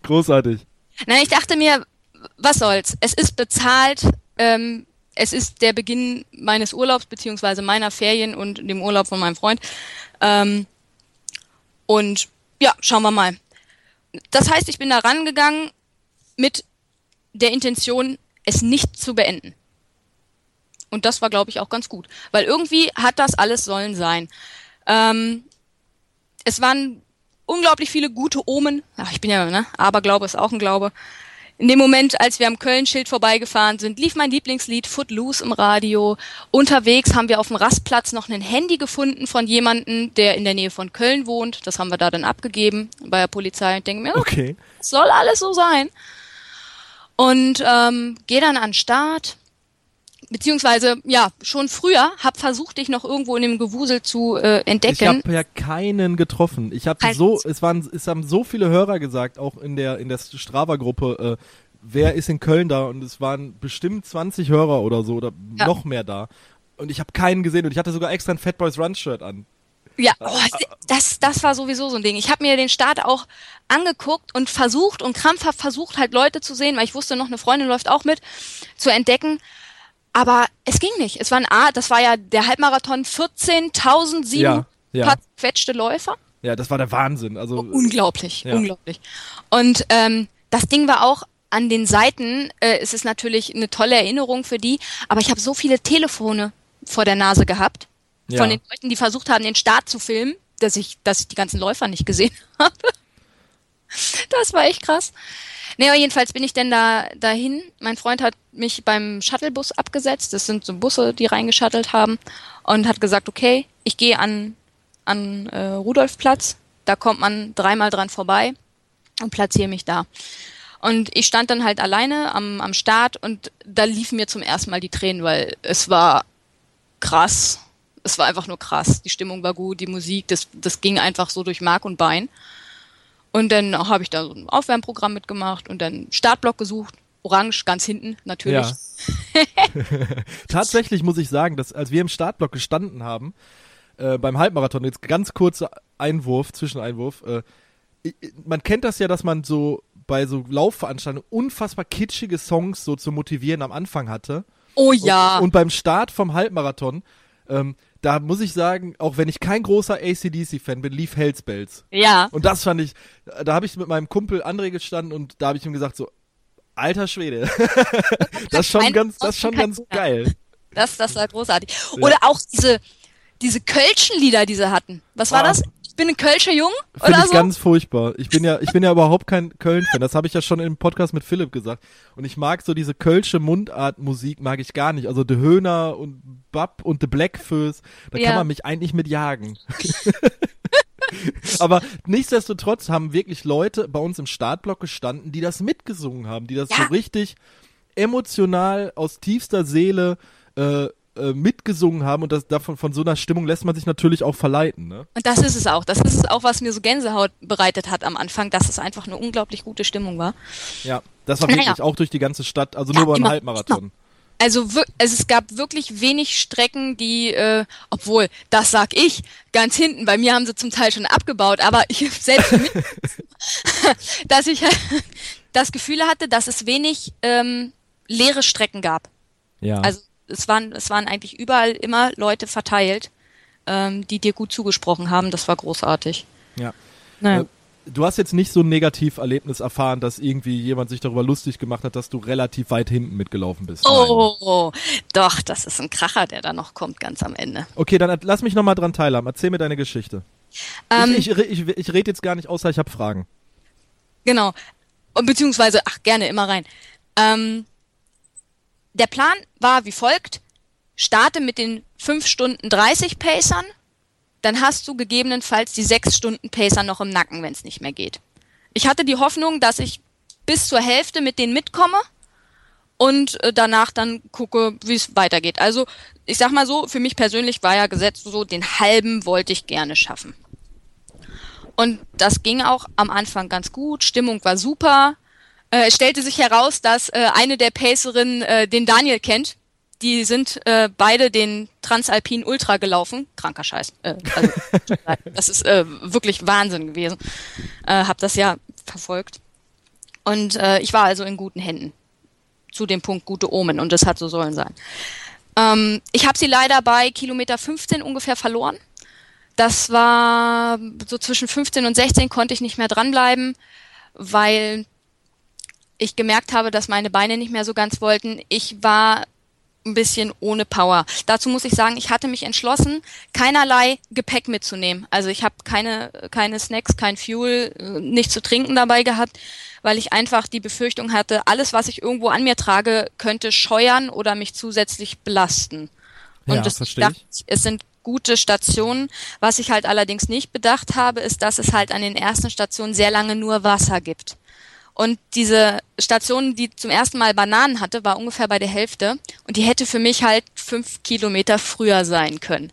Großartig. Nein, ich dachte mir, was soll's? Es ist bezahlt. Ähm, es ist der Beginn meines Urlaubs beziehungsweise meiner Ferien und dem Urlaub von meinem Freund. Ähm, und ja, schauen wir mal. Das heißt, ich bin da rangegangen mit der Intention, es nicht zu beenden. Und das war, glaube ich, auch ganz gut, weil irgendwie hat das alles sollen sein. Ähm, es waren unglaublich viele gute Omen. Ach, ich bin ja, ne? Aberglaube ist auch ein Glaube. In dem Moment, als wir am Köln-Schild vorbeigefahren sind, lief mein Lieblingslied Footloose im Radio. Unterwegs haben wir auf dem Rastplatz noch ein Handy gefunden von jemandem, der in der Nähe von Köln wohnt. Das haben wir da dann abgegeben bei der Polizei und denke mir, Okay. soll alles so sein. Und ähm, gehe dann an den Start. Beziehungsweise, ja, schon früher hab versucht, dich noch irgendwo in dem Gewusel zu äh, Ich entdecken. habe ja keinen getroffen. Ich habe so, es waren, es haben so viele Hörer gesagt, auch in der in der Strava-Gruppe, äh, wer ist in Köln da? Und es waren bestimmt 20 Hörer oder so oder Ja. noch mehr da. Und ich habe keinen gesehen und ich hatte sogar extra ein Fat Boys Run Shirt an. Ja, oh, das, das war sowieso so ein Ding. Ich habe mir den Start auch angeguckt und versucht und krampfhaft versucht, halt Leute zu sehen, weil ich wusste, noch eine Freundin läuft auch mit, zu entdecken. Aber es ging nicht. Es war ein A, das war ja der Halbmarathon 14.000 Ja, ja. quetschte Läufer. Ja, das war der Wahnsinn. Also Unglaublich, Ja. unglaublich. Und ähm, das Ding war auch an den Seiten, äh, es ist natürlich eine tolle Erinnerung für die, aber ich habe so viele Telefone vor der Nase gehabt Ja. von den Leuten, die versucht haben, den Start zu filmen, dass ich, dass ich die ganzen Läufer nicht gesehen habe. Das war echt krass. Aber jedenfalls bin ich denn da dahin. Mein Freund hat mich beim Shuttlebus abgesetzt. Das sind so Busse, die reingeschattelt haben. Und hat gesagt, okay, ich gehe an, an äh, Rudolfplatz. Da kommt man dreimal dran vorbei und platziere mich da. Und ich stand dann halt alleine am, am Start und da liefen mir zum ersten Mal die Tränen, weil es war krass. Es war einfach nur krass. Die Stimmung war gut, die Musik, das, das ging einfach so durch Mark und Bein. Und dann habe ich da so ein Aufwärmprogramm mitgemacht und dann Startblock gesucht. Orange ganz hinten, natürlich. Ja. Tatsächlich muss ich sagen, dass als wir im Startblock gestanden haben, äh, beim Halbmarathon, jetzt ganz kurzer Einwurf, Zwischeneinwurf, äh, man kennt das ja, dass man so bei so Laufveranstaltungen unfassbar kitschige Songs so zu motivieren am Anfang hatte. Oh ja. Und, und beim Start vom Halbmarathon, ähm, da muss ich sagen, auch wenn ich kein großer ACDC-Fan bin, lief Hells Bells. Ja. Und das fand ich, da habe ich mit meinem Kumpel André gestanden und da habe ich ihm gesagt so, alter Schwede, das ist schon ganz, das ist schon ganz geil. Das, das war großartig. Oder auch diese, diese Kölschen Lieder, die sie hatten. Was war Ah. das? Ich bin ein Kölscher Jung Finde oder ich so? ganz furchtbar. Ich bin ja, ich bin ja überhaupt kein Köln-Fan. Das habe ich ja schon im Podcast mit Philipp gesagt. Und ich mag so diese kölsche Mundart-Musik mag ich gar nicht. Also The Höhner und Bab und The Blackfoes, da Ja. kann man mich eigentlich mit jagen. Aber nichtsdestotrotz haben wirklich Leute bei uns im Startblock gestanden, die das mitgesungen haben, die das Ja. so richtig emotional aus tiefster Seele äh, äh, mitgesungen haben und das davon von so einer Stimmung lässt man sich natürlich auch verleiten, ne? Und das ist es auch. Das ist es auch, was mir so Gänsehaut bereitet hat am Anfang, dass es einfach eine unglaublich gute Stimmung war. Ja, das war Naja. wirklich auch durch die ganze Stadt, also Ja, nur beim immer, Halbmarathon. Also, wir- also es gab wirklich wenig Strecken, die, äh, obwohl, das sag ich, ganz hinten, bei mir haben sie zum Teil schon abgebaut, aber ich selbst dass ich das Gefühl hatte, dass es wenig ähm, leere Strecken gab. Ja. Also es waren, es waren eigentlich überall immer Leute verteilt, ähm, die dir gut zugesprochen haben. Das war großartig. ja. Naja. Äh, Du hast jetzt nicht so ein Negativerlebnis erfahren, dass irgendwie jemand sich darüber lustig gemacht hat, dass du relativ weit hinten mitgelaufen bist. Oh, doch, das ist ein Kracher, der da noch kommt ganz am Ende. Okay, dann lass mich nochmal dran teilhaben. Erzähl mir deine Geschichte. Ähm, ich ich, ich, ich rede jetzt gar nicht, außer ich habe Fragen. Genau. Und beziehungsweise, ach, gerne, immer rein. Ähm, der Plan war wie folgt. Starte mit den 5 Stunden 30 Pacern, dann hast du gegebenenfalls die 6 Stunden Pacer noch im Nacken, wenn es nicht mehr geht. Ich hatte die Hoffnung, dass ich bis zur Hälfte mit denen mitkomme und äh, danach dann gucke, wie es weitergeht. Also, ich sag mal so, für mich persönlich war ja gesetzt so, den halben wollte ich gerne schaffen. Und das ging auch am Anfang ganz gut, Stimmung war super. Äh, es stellte sich heraus, dass äh, eine der Pacerinnen äh, den Daniel kennt. Die sind äh, beide den Transalpin Ultra gelaufen. Kranker Scheiß. Äh, also, das ist äh, wirklich Wahnsinn gewesen. Äh, hab das ja verfolgt. Und äh, ich war also in guten Händen. Zu dem Punkt gute Omen. Und das hat so sollen sein. Ähm, ich habe sie leider bei Kilometer 15 ungefähr verloren. Das war so zwischen 15 und 16 konnte ich nicht mehr dranbleiben, weil ich gemerkt habe, dass meine Beine nicht mehr so ganz wollten. Ich war ein bisschen ohne Power. Dazu muss ich sagen, ich hatte mich entschlossen, keinerlei Gepäck mitzunehmen. Also ich habe keine, keine Snacks, kein Fuel, äh, nichts zu trinken dabei gehabt, weil ich einfach die Befürchtung hatte, alles, was ich irgendwo an mir trage, könnte scheuern oder mich zusätzlich belasten. Und Ja, das verstehe dachte ich, es sind gute Stationen. Was ich halt allerdings nicht bedacht habe, ist, dass es halt an den ersten Stationen sehr lange nur Wasser gibt. Und diese Station, die zum ersten Mal Bananen hatte, war ungefähr bei der Hälfte. Und die hätte für mich halt fünf Kilometer früher sein können.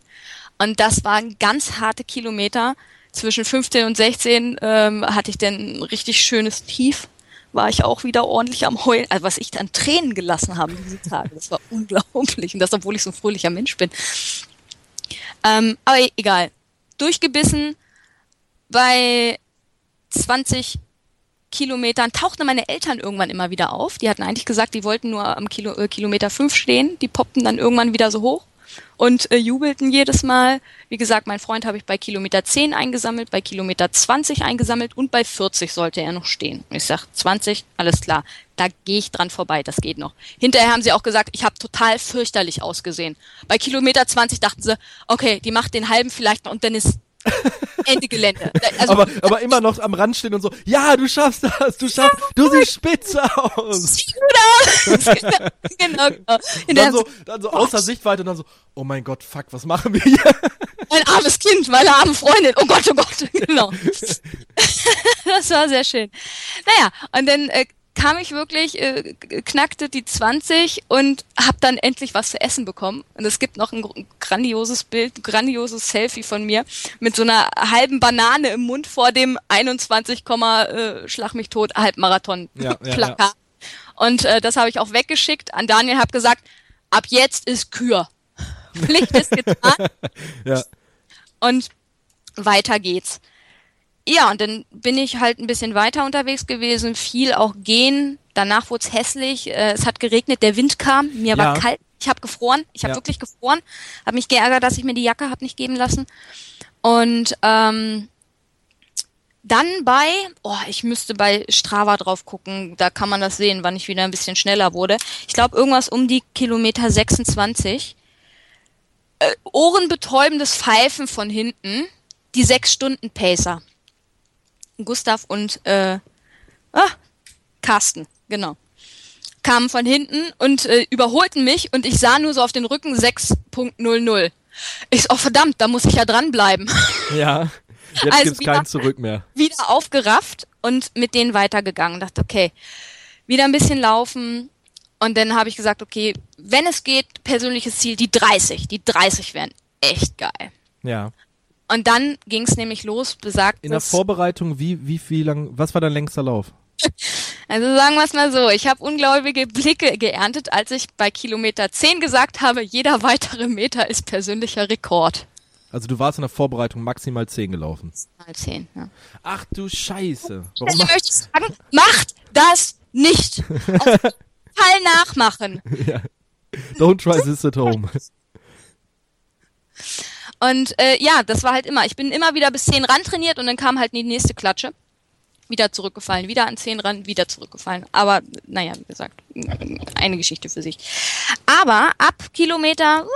Und das waren ganz harte Kilometer. Zwischen 15 und 16 ähm, hatte ich dann ein richtig schönes Tief. War ich auch wieder ordentlich am Heulen. Also was ich dann Tränen gelassen habe diese Tage. Das war unglaublich. Und das, obwohl ich so ein fröhlicher Mensch bin. Ähm, aber egal. Durchgebissen. Bei 20 Kilometern tauchten meine Eltern irgendwann immer wieder auf. Die hatten eigentlich gesagt, die wollten nur am Kilo, äh, Kilometer 5 stehen. Die poppten dann irgendwann wieder so hoch und äh, jubelten jedes Mal. Wie gesagt, mein Freund habe ich bei Kilometer 10 eingesammelt, bei Kilometer 20 eingesammelt und bei 40 sollte er noch stehen. Ich sag 20, alles klar, da gehe ich dran vorbei, das geht noch. Hinterher haben sie auch gesagt, ich habe total fürchterlich ausgesehen. Bei Kilometer 20 dachten sie, okay, die macht den halben vielleicht noch und dann ist Ende Gelände. Also, aber, aber immer noch am Rand stehen und so, ja, du schaffst das, du schaffst, du siehst spitze aus. sieht gut aus. genau, genau. In Dann der, so, dann so außer Sichtweite und dann so, oh mein Gott, fuck, was machen wir hier? mein armes Kind, meine arme Freundin. Oh Gott, oh Gott. Genau. das war sehr schön. Naja, und dann äh, kam ich wirklich, äh, knackte die 20 und hab dann endlich was zu essen bekommen. Und es gibt noch ein gr- grandioses Bild, ein grandioses Selfie von mir mit so einer halben Banane im Mund vor dem 21, äh, Schlag mich tot Halbmarathon Ja, ja. Und äh, das habe ich auch weggeschickt an Daniel, hab gesagt, ab jetzt ist Kür. Pflicht ist getan Ja, und weiter geht's. Ja, und dann bin ich halt ein bisschen weiter unterwegs gewesen, viel auch gehen. Danach wurde es hässlich, äh, es hat geregnet, der Wind kam, mir war Ja. kalt, ich habe gefroren, ich habe Ja. wirklich gefroren, habe mich geärgert, dass ich mir die Jacke hab nicht geben lassen. Und ähm, dann bei, oh, ich müsste bei Strava drauf gucken, da kann man das sehen, wann ich wieder ein bisschen schneller wurde. Ich glaube irgendwas um die Kilometer 26 äh, ohrenbetäubendes Pfeifen von hinten, die sechs Stunden Pacer. Gustav und äh, ah, Carsten, genau. Kamen von hinten und äh, überholten mich und ich sah nur so auf den Rücken 6.00. Ich so, oh verdammt, da muss ich ja dranbleiben. ja. Jetzt Also gibt's wieder- kein Zurück mehr. wieder aufgerafft und mit denen weitergegangen. Dachte, okay, wieder ein bisschen laufen. Und dann habe ich gesagt, okay, wenn es geht, persönliches Ziel, die 30. Die 30 wären echt geil. Ja. Und dann ging es nämlich los, besagt In der Vorbereitung, wie, wie viel lang, was war dein längster Lauf? Also sagen wir es mal so, ich habe ungläubige Blicke geerntet, als ich bei Kilometer 10 gesagt habe, jeder weitere Meter ist persönlicher Rekord. Also du warst in der Vorbereitung maximal 10 gelaufen. Mal 10, ja. Ach du Scheiße. Warum Also mach- möchte ich sagen, macht das nicht. Auf Fall nachmachen. Don't try this at home. Und äh, ja, das war halt immer. Ich bin immer wieder bis 10 ran trainiert und dann kam halt die nächste Klatsche. Wieder zurückgefallen, wieder an 10 ran, wieder zurückgefallen. Aber naja, wie gesagt, eine Geschichte für sich. Aber ab Kilometer,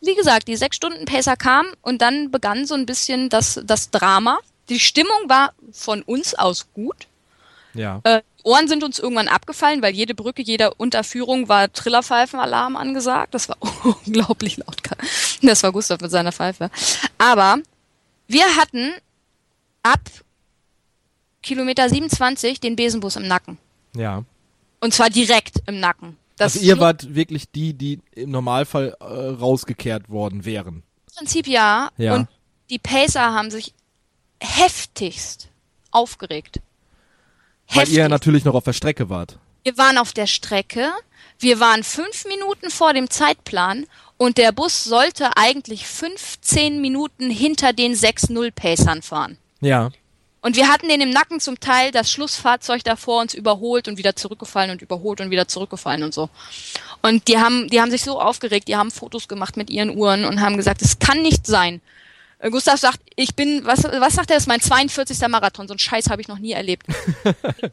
wie gesagt, die 6-Stunden-Pacer kam und dann begann so ein bisschen das, das Drama. Die Stimmung war von uns aus gut. Ja. Äh, Ohren sind uns irgendwann abgefallen, weil jede Brücke, jede Unterführung war Trillerpfeifenalarm angesagt. Das war unglaublich laut. Das war Gustav mit seiner Pfeife. Aber wir hatten ab Kilometer 27 den Besenbus im Nacken. Ja. Und zwar direkt im Nacken. Das also ihr wart wirklich die, die im Normalfall äh, rausgekehrt worden wären. Im Prinzip ja. Ja. Und die Pacer haben sich heftigst aufgeregt. Weil ihr natürlich noch auf der Strecke wart. Wir waren auf der Strecke. Wir waren fünf Minuten vor dem Zeitplan und der Bus sollte eigentlich 15 Minuten hinter den 6-0 Pacern fahren. Ja. Und wir hatten den im Nacken zum Teil das Schlussfahrzeug da vor uns überholt und wieder zurückgefallen und überholt und wieder zurückgefallen und so. Und die haben, die haben sich so aufgeregt, die haben Fotos gemacht mit ihren Uhren und haben gesagt, es kann nicht sein. Äh, Gustav sagt, ich bin, was, was sagt er, das ist mein 42. Marathon, so einen Scheiß habe ich noch nie erlebt.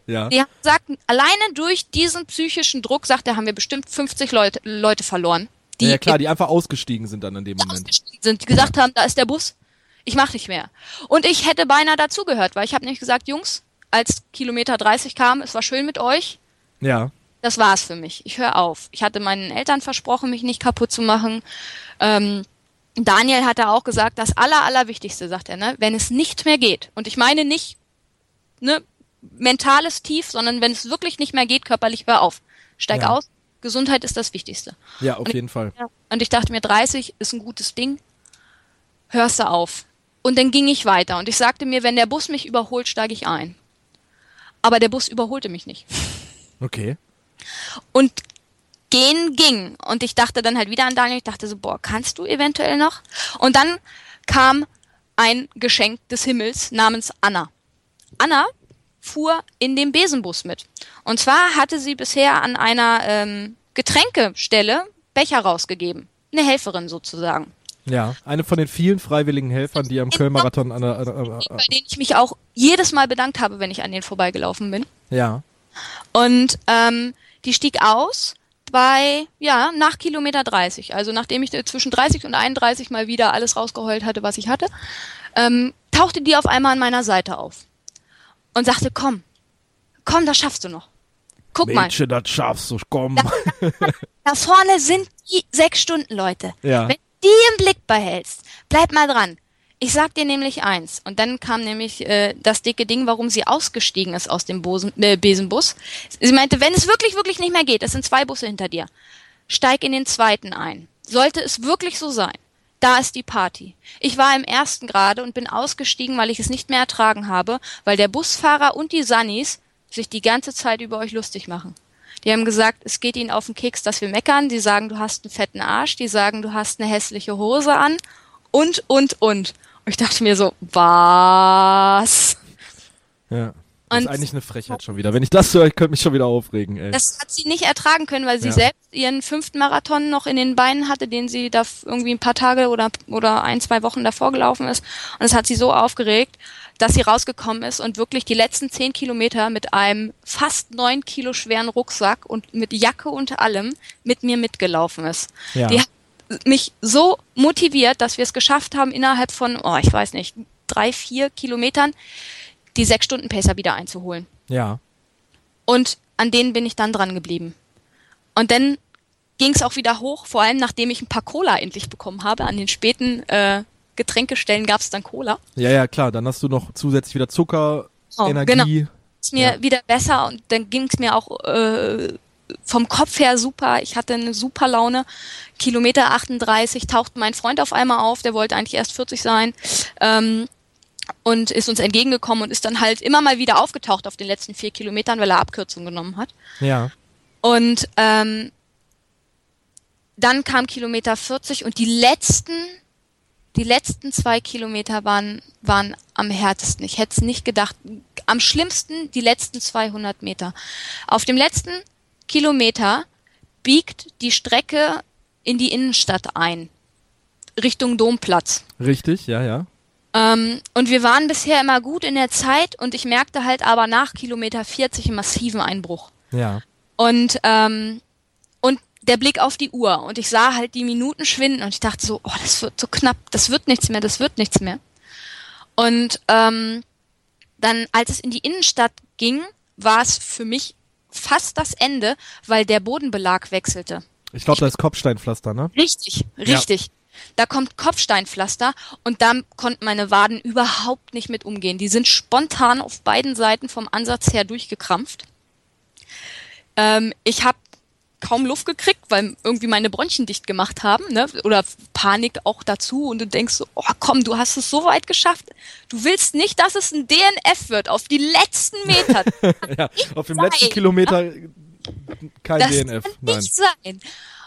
Ja. Die gesagt, alleine durch diesen psychischen Druck, sagt er, haben wir bestimmt 50 Leute, Leute verloren. Die ja klar, die einfach ausgestiegen sind dann in dem Moment. ausgestiegen sind, die gesagt haben, da ist der Bus, ich mach nicht mehr. Und ich hätte beinahe dazugehört, weil ich habe nämlich gesagt, Jungs, als Kilometer 30 kam, es war schön mit euch, Ja. das war's für mich. Ich höre auf. Ich hatte meinen Eltern versprochen, mich nicht kaputt zu machen. Ähm, Daniel hatte auch gesagt, das Aller, Allerwichtigste, sagt er, ne, wenn es nicht mehr geht. Und ich meine nicht ne, mentales Tief, sondern wenn es wirklich nicht mehr geht, körperlich, hör auf. Steig Ja. aus. Gesundheit ist das Wichtigste. Ja, auf jeden Fall. Ja. Und ich dachte mir, 30 ist ein gutes Ding. Hörst du auf. Und dann ging ich weiter. Und ich sagte mir, wenn der Bus mich überholt, steige ich ein. Aber der Bus überholte mich nicht. Okay. Und gehen ging. Und ich dachte dann halt wieder an Daniel. Ich dachte so, boah, kannst du eventuell noch? Und dann kam ein Geschenk des Himmels namens Anna. Anna fuhr in dem Besenbus mit. Und zwar hatte sie bisher an einer ähm, Getränkestelle Becher rausgegeben. Eine Helferin sozusagen. Ja. Eine von den vielen freiwilligen Helfern, die am Köln-Marathon an der, an der, an der, Bei denen ich mich auch jedes Mal bedankt habe, wenn ich an denen vorbeigelaufen bin. Ja. Und ähm, die stieg aus bei, ja, nach Kilometer 30. Also nachdem ich zwischen 30 und 31 mal wieder alles rausgeheult hatte, was ich hatte, ähm, tauchte die auf einmal an meiner Seite auf und sagte, komm, komm, das schaffst du noch. Guck Mädchen, das schaffst du, komm. mal. Da vorne sind die sechs Stunden, Leute. Ja. Wenn du die im Blick behältst, bleib mal dran. Ich sag dir nämlich eins. Und dann kam nämlich äh, das dicke Ding, warum sie ausgestiegen ist aus dem Bosen, äh, Besenbus. Sie meinte, wenn es wirklich, wirklich nicht mehr geht, es sind zwei Busse hinter dir, steig in den zweiten ein. Sollte es wirklich so sein, da ist die Party. Ich war im ersten gerade und bin ausgestiegen, weil ich es nicht mehr ertragen habe, weil der Busfahrer und die Sannis sich die ganze Zeit über euch lustig machen. Die haben gesagt, es geht ihnen auf den Keks, dass wir meckern. Die sagen, du hast einen fetten Arsch. Die sagen, du hast eine hässliche Hose an. Und, und, und. Und ich dachte mir so, was? Ja. Das ist eigentlich eine Frechheit schon wieder. Wenn ich das höre, ich könnte mich schon wieder aufregen, ey. Das hat sie nicht ertragen können, weil sie Ja. selbst ihren fünften Marathon noch in den Beinen hatte, den sie da irgendwie ein paar Tage oder, oder ein, zwei Wochen davor gelaufen ist. Und es hat sie so aufgeregt, dass sie rausgekommen ist und wirklich die letzten zehn Kilometer mit einem fast neun Kilo schweren Rucksack und mit Jacke und allem mit mir mitgelaufen ist. Ja. Die hat mich so motiviert, dass wir es geschafft haben, innerhalb von, oh, ich weiß nicht, drei, vier Kilometern die sechs Stunden Pacer wieder einzuholen. ja. Und an denen bin ich dann dran geblieben. Und dann ging es auch wieder hoch, vor allem nachdem ich ein paar Cola endlich bekommen habe. An den späten äh, Getränkestellen gab es dann Cola. Ja, ja, klar. Dann hast du noch zusätzlich wieder Zucker, Oh, Energie. genau. Ist mir Ja. wieder besser und dann ging es mir auch äh, vom Kopf her super. Ich hatte eine super Laune. Kilometer 38 tauchte mein Freund auf einmal auf, der wollte eigentlich erst 40 sein. Ähm, und ist uns entgegengekommen und ist dann halt immer mal wieder aufgetaucht auf den letzten vier Kilometern, weil er Abkürzung genommen hat. Ja. Und ähm, dann kam Kilometer 40 und die letzten, die letzten zwei Kilometer waren, waren am härtesten. Ich hätte es nicht gedacht. Am schlimmsten die letzten 200 Meter. Auf dem letzten Kilometer biegt die Strecke in die Innenstadt ein. Richtung Domplatz. Richtig, ja, ja. Ähm, und wir waren bisher immer gut in der Zeit und ich merkte halt aber nach Kilometer 40 einen massiven Einbruch. Ja. Und, ähm, und der Blick auf die Uhr. Und ich sah halt die Minuten schwinden und ich dachte so, oh, das wird so knapp, das wird nichts mehr, das wird nichts mehr. Und ähm, dann, als es in die Innenstadt ging, war es für mich fast das Ende, weil der Bodenbelag wechselte. Ich glaube, da ist Kopfsteinpflaster, ne? Richtig, richtig. Da kommt Kopfsteinpflaster und da konnten meine Waden überhaupt nicht mit umgehen. Die sind spontan auf beiden Seiten vom Ansatz her durchgekrampft. Ähm, ich habe kaum Luft gekriegt, weil irgendwie meine Bronchien dicht gemacht haben, ne? Oder Panik auch dazu und du denkst so, oh komm, du hast es so weit geschafft. Du willst nicht, dass es ein DNF wird auf die letzten Meter. ja. Auf dem sein, letzten Kilometer kein Das DNF. kann Nein. nicht sein.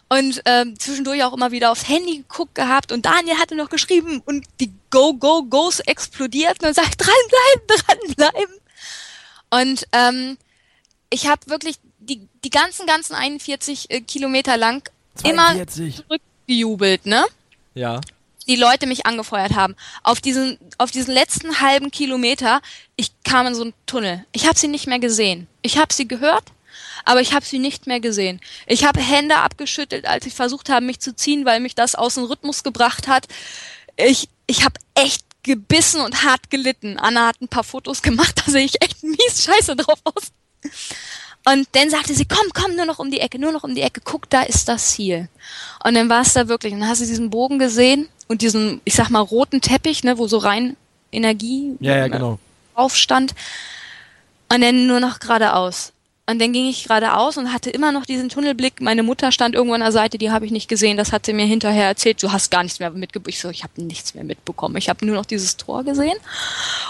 Und ähm, zwischendurch auch immer wieder aufs Handy geguckt gehabt und Daniel hatte noch geschrieben und die Go, Go, Go's explodiert und sagt, dranbleiben, dranbleiben. Und ähm, ich habe wirklich die, die ganzen, ganzen 41 äh, Kilometer lang immer 42. zurückgejubelt, ne? Ja. die Leute mich angefeuert haben. Auf diesen, auf diesen letzten halben Kilometer, ich kam in so einen Tunnel. Ich habe sie nicht mehr gesehen. Ich habe sie gehört, aber ich habe sie nicht mehr gesehen. Ich habe Hände abgeschüttelt, als ich versucht habe, mich zu ziehen, weil mich das aus dem Rhythmus gebracht hat. Ich, ich habe echt gebissen und hart gelitten. Anna hat ein paar Fotos gemacht, da sehe ich echt mies scheiße drauf aus. Und dann sagte sie, komm, komm, nur noch um die Ecke, nur noch um die Ecke, guck, da ist das Ziel. Und dann war es da wirklich, und dann hast du diesen Bogen gesehen und diesen, ich sag mal, roten Teppich, ne, wo so rein Energie Ja, ja, genau. drauf stand. Und dann nur noch geradeaus. Und dann ging ich geradeaus und hatte immer noch diesen Tunnelblick. Meine Mutter stand irgendwo an der Seite, die habe ich nicht gesehen. Das hat sie mir hinterher erzählt. Du hast gar nichts mehr mitbekommen. Ich so, ich habe nichts mehr mitbekommen. Ich habe nur noch dieses Tor gesehen.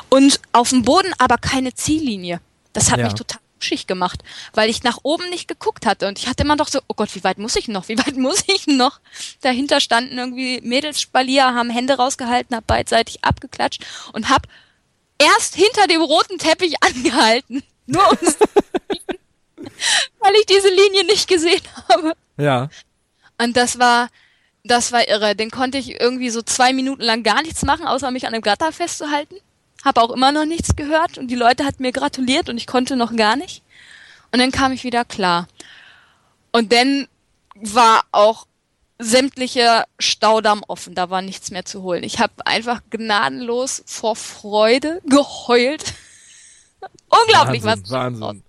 Und auf dem Boden aber keine Ziellinie. Das hat Ja. mich total schick gemacht, weil ich nach oben nicht geguckt hatte. Und ich hatte immer doch so, oh Gott, wie weit muss ich noch? Wie weit muss ich noch? Dahinter standen irgendwie Mädelsspalier, haben Hände rausgehalten, hab beidseitig abgeklatscht und hab erst hinter dem roten Teppich angehalten. Nur um weil ich diese Linie nicht gesehen habe. Ja. Und das war, das war irre. Den konnte ich irgendwie so zwei Minuten lang gar nichts machen, außer mich an einem Gatter festzuhalten. Habe auch immer noch nichts gehört und die Leute hatten mir gratuliert und ich konnte noch gar nicht. Und dann kam ich wieder klar. Und dann war auch sämtliche Staudamm offen, da war nichts mehr zu holen. Ich habe einfach gnadenlos vor Freude geheult. Unglaublich, Wahnsinn, was Wahnsinn.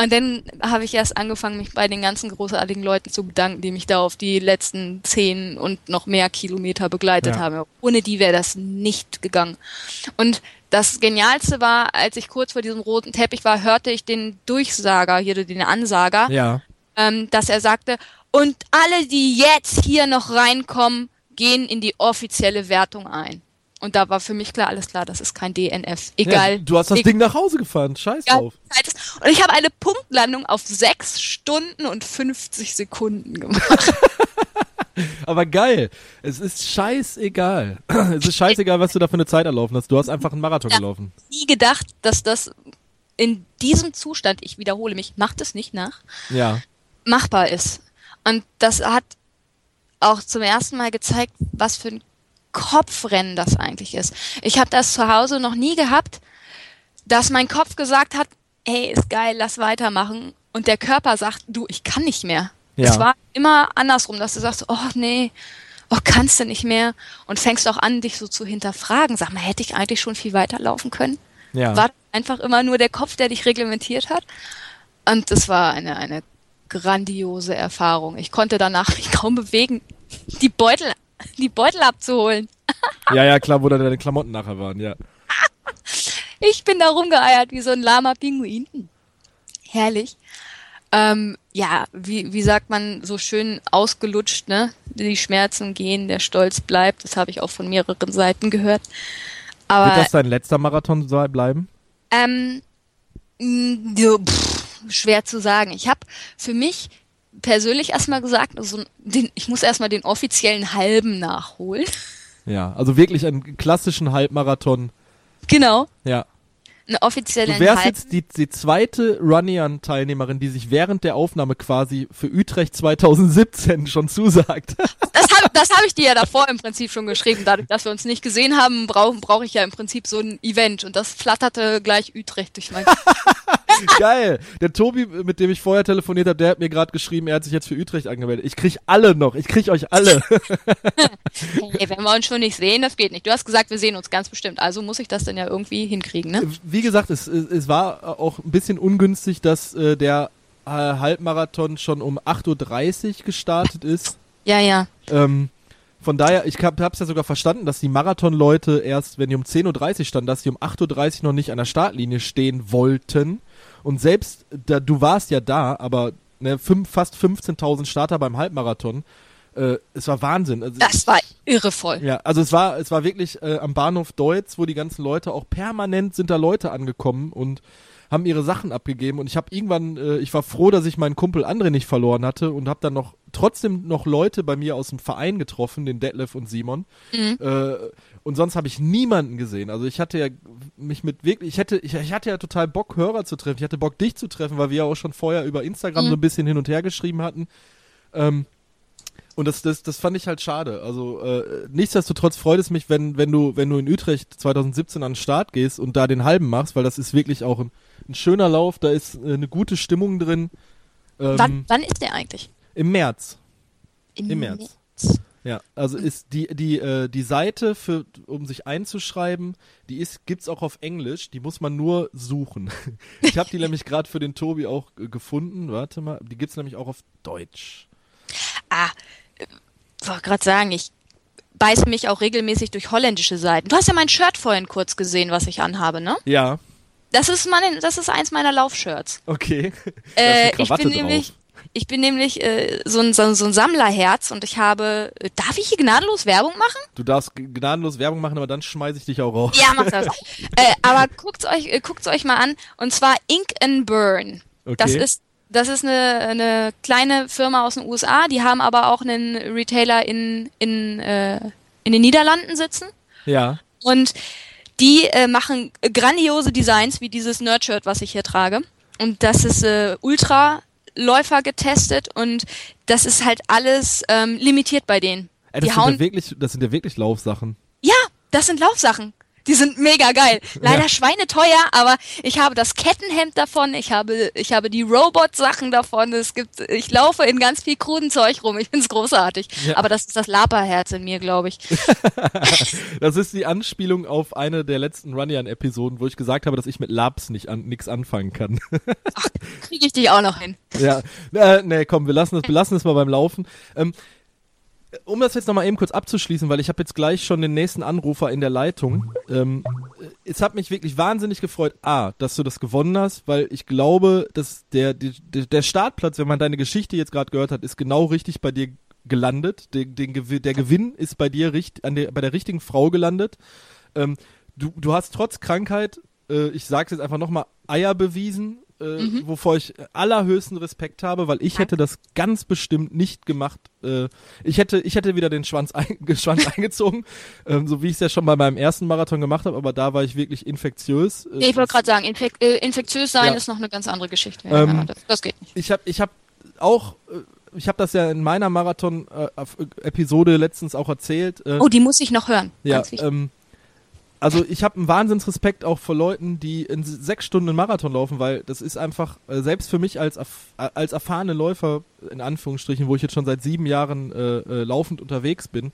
Und dann habe ich erst angefangen, mich bei den ganzen großartigen Leuten zu bedanken, die mich da auf die letzten zehn und noch mehr Kilometer begleitet Ja. haben. Ohne die wäre das nicht gegangen. Und das Genialste war, als ich kurz vor diesem roten Teppich war, hörte ich den Durchsager, hier den Ansager, Ja. ähm, dass er sagte, und alle, die jetzt hier noch reinkommen, gehen in die offizielle Wertung ein. Und da war für mich klar, alles klar, das ist kein DNF. Egal. Ja, du hast das egal, Ding nach Hause gefahren. Scheiß drauf. Und ich habe eine Punktlandung auf sechs Stunden und 50 Sekunden gemacht. Aber geil. Es ist scheißegal. es ist scheißegal, was du da für eine Zeit erlaufen hast. Du hast einfach einen Marathon Ja. gelaufen. Nie gedacht, dass das in diesem Zustand, ich wiederhole mich, macht es nicht nach, Ja. machbar ist. Und das hat auch zum ersten Mal gezeigt, was für ein Kopfrennen das eigentlich ist. Ich habe das zu Hause noch nie gehabt, dass mein Kopf gesagt hat, hey, ist geil, lass weitermachen. Und der Körper sagt, du, ich kann nicht mehr. Ja. Es war immer andersrum, dass du sagst, oh nee, oh kannst du nicht mehr. Und fängst auch an, dich so zu hinterfragen. Sag mal, hätte ich eigentlich schon viel weiterlaufen können? Ja. war einfach immer nur der Kopf, der dich reglementiert hat. Und das war eine, eine grandiose Erfahrung. Ich konnte danach mich kaum bewegen, die Beutel, die Beutel abzuholen. ja, ja, klar, wo dann deine Klamotten nachher waren, ja. Ich bin da rumgeeiert wie so ein lahmer Pinguin. Herrlich. Ähm, ja, wie, wie sagt man so schön ausgelutscht, ne? Die Schmerzen gehen, der Stolz bleibt. Das habe ich auch von mehreren Seiten gehört. Aber Wird das dein letzter Marathon bleiben? Ähm, pff, schwer zu sagen. Ich habe für mich persönlich erstmal gesagt, also den, ich muss erstmal den offiziellen halben nachholen. Ja, also wirklich einen klassischen Halbmarathon. genau. Ja. Einen offiziellen Du wärst jetzt die, die zweite Runnian-Teilnehmerin, die sich während der Aufnahme quasi für Utrecht 2017 schon zusagt. Das habe das hab ich dir ja davor im Prinzip schon geschrieben. Dadurch, dass wir uns nicht gesehen haben, brauche brauch ich ja im Prinzip so ein Event. Und das flatterte gleich Utrecht durch mein Geil. Der Tobi, mit dem ich vorher telefoniert habe, der hat mir gerade geschrieben, er hat sich jetzt für Utrecht angemeldet. Ich krieg alle noch. Ich krieg euch alle. Hey, wenn wir uns schon nicht sehen, das geht nicht. Du hast gesagt, wir sehen uns ganz bestimmt. Also muss ich das dann ja irgendwie hinkriegen, ne? Wie gesagt, es, es war auch ein bisschen ungünstig, dass äh, der äh, Halbmarathon schon um 8.30 Uhr gestartet ist. Ja, ja. Ähm, von daher, ich hab, hab's ja sogar verstanden, dass die Marathonleute erst, wenn die um 10.30 Uhr standen, dass die um 8.30 Uhr noch nicht an der Startlinie stehen wollten. Und selbst, da, du warst ja da, aber ne, fünf, fast 15.000 Starter beim Halbmarathon. Äh, es war Wahnsinn. Also, Das war irrevoll. ja, also es war, es war wirklich äh, am Bahnhof Deutz, wo die ganzen Leute auch permanent sind da Leute angekommen und haben ihre Sachen abgegeben und ich habe irgendwann, äh, ich war froh, dass ich meinen Kumpel André nicht verloren hatte und habe dann noch trotzdem noch Leute bei mir aus dem Verein getroffen, den Detlef und Simon. Äh, und sonst habe ich niemanden gesehen. Also ich hatte ja mich mit wirklich, ich hätte, ich, ich hatte ja total Bock, Hörer zu treffen. Ich hatte Bock, dich zu treffen, weil wir ja auch schon vorher über Instagram so ein bisschen hin und her geschrieben hatten. Ähm, und das, das, das fand ich halt schade. Also äh, nichtsdestotrotz freut es mich, wenn, wenn du, wenn du in Utrecht 2017 an den Start gehst und da den halben machst, weil das ist wirklich auch ein, ein schöner Lauf, da ist äh, eine gute Stimmung drin. Ähm, Wann, wann ist der eigentlich? Im März. Im, Im März. Ja, also ist die die äh, die Seite für um sich einzuschreiben, die ist gibt's auch auf Englisch, die muss man nur suchen. Ich habe die nämlich gerade für den Tobi auch äh, gefunden. Warte mal, die gibt's nämlich auch auf Deutsch. Ah, äh, wollte gerade sagen, ich beiße mich auch regelmäßig durch holländische Seiten. Du hast ja mein Shirt vorhin kurz gesehen, was ich anhabe, ne? Ja, Das ist meine, das ist eins meiner Laufshirts. okay. Äh, ich bin drauf. nämlich, ich bin nämlich äh, so, ein, so, ein- Sammlerherz und ich habe. Äh, darf ich hier gnadenlos Werbung machen? Du darfst gnadenlos Werbung machen, aber dann schmeiß ich dich auch raus. Ja, mach das. äh, aber guckt's euch, äh, guckt's euch mal an. Und zwar Ink and Burn. Okay. Das ist, das ist eine, eine kleine Firma aus den USA. Die haben aber auch einen Retailer in, in, äh, in den Niederlanden sitzen. Ja. Und die äh, machen grandiose Designs wie dieses Nerdshirt, was ich hier trage. Und das ist äh, Ultraläufer getestet und das ist halt alles ähm, limitiert bei denen. Ey, die das, sind hauen ja wirklich, das sind ja wirklich Laufsachen. ja, das sind Laufsachen. Die sind mega geil. Leider ja. schweineteuer, aber ich habe das Kettenhemd davon, ich habe, ich habe die Robot-Sachen davon. Es gibt, ich laufe in ganz viel kruden Zeug rum. Ich finde es großartig. Ja. Aber das ist das Laperherz in mir, glaube ich. das ist die Anspielung auf eine der letzten Runyan-Episoden, wo ich gesagt habe, dass ich mit Labs nicht an, nix anfangen kann. Ach, kriege ich dich auch noch hin. Ja, äh, nee, komm, wir lassen es, wir lassen es mal beim Laufen. Ähm, um das jetzt nochmal eben kurz abzuschließen, weil ich habe jetzt gleich schon den nächsten Anrufer in der Leitung. Ähm, es hat mich wirklich wahnsinnig gefreut, A, dass du das gewonnen hast, weil ich glaube, dass der, der, der Startplatz, wenn man deine Geschichte jetzt gerade gehört hat, ist genau richtig bei dir gelandet. Den, den, der Gewinn ist bei dir richt, an der, bei der richtigen Frau gelandet. Ähm, du, du hast trotz Krankheit, äh, ich sage jetzt einfach nochmal, Eier bewiesen äh, mhm. wovor ich allerhöchsten Respekt habe, weil ich hätte das ganz bestimmt nicht gemacht. Äh, ich hätte, ich hätte wieder den Schwanz, ein, Schwanz eingezogen, ähm, so wie ich es ja schon bei meinem ersten Marathon gemacht habe, aber da war ich wirklich infektiös. Äh, ja, ich wollte gerade sagen, infek äh, infektiös sein ja. ist noch eine ganz andere Geschichte. Ja, ähm, das, das, geht nicht. Ich habe, ich habe auch äh, ich habe das ja in meiner Marathon-Episode letztens auch erzählt. oh, die muss ich noch hören. Ja, ähm, also ich habe einen Wahnsinnsrespekt auch vor Leuten, die in sechs Stunden einen Marathon laufen, weil das ist einfach, äh, selbst für mich als, als erfahrene Läufer, in Anführungsstrichen, wo ich jetzt schon seit sieben Jahren äh, äh, laufend unterwegs bin,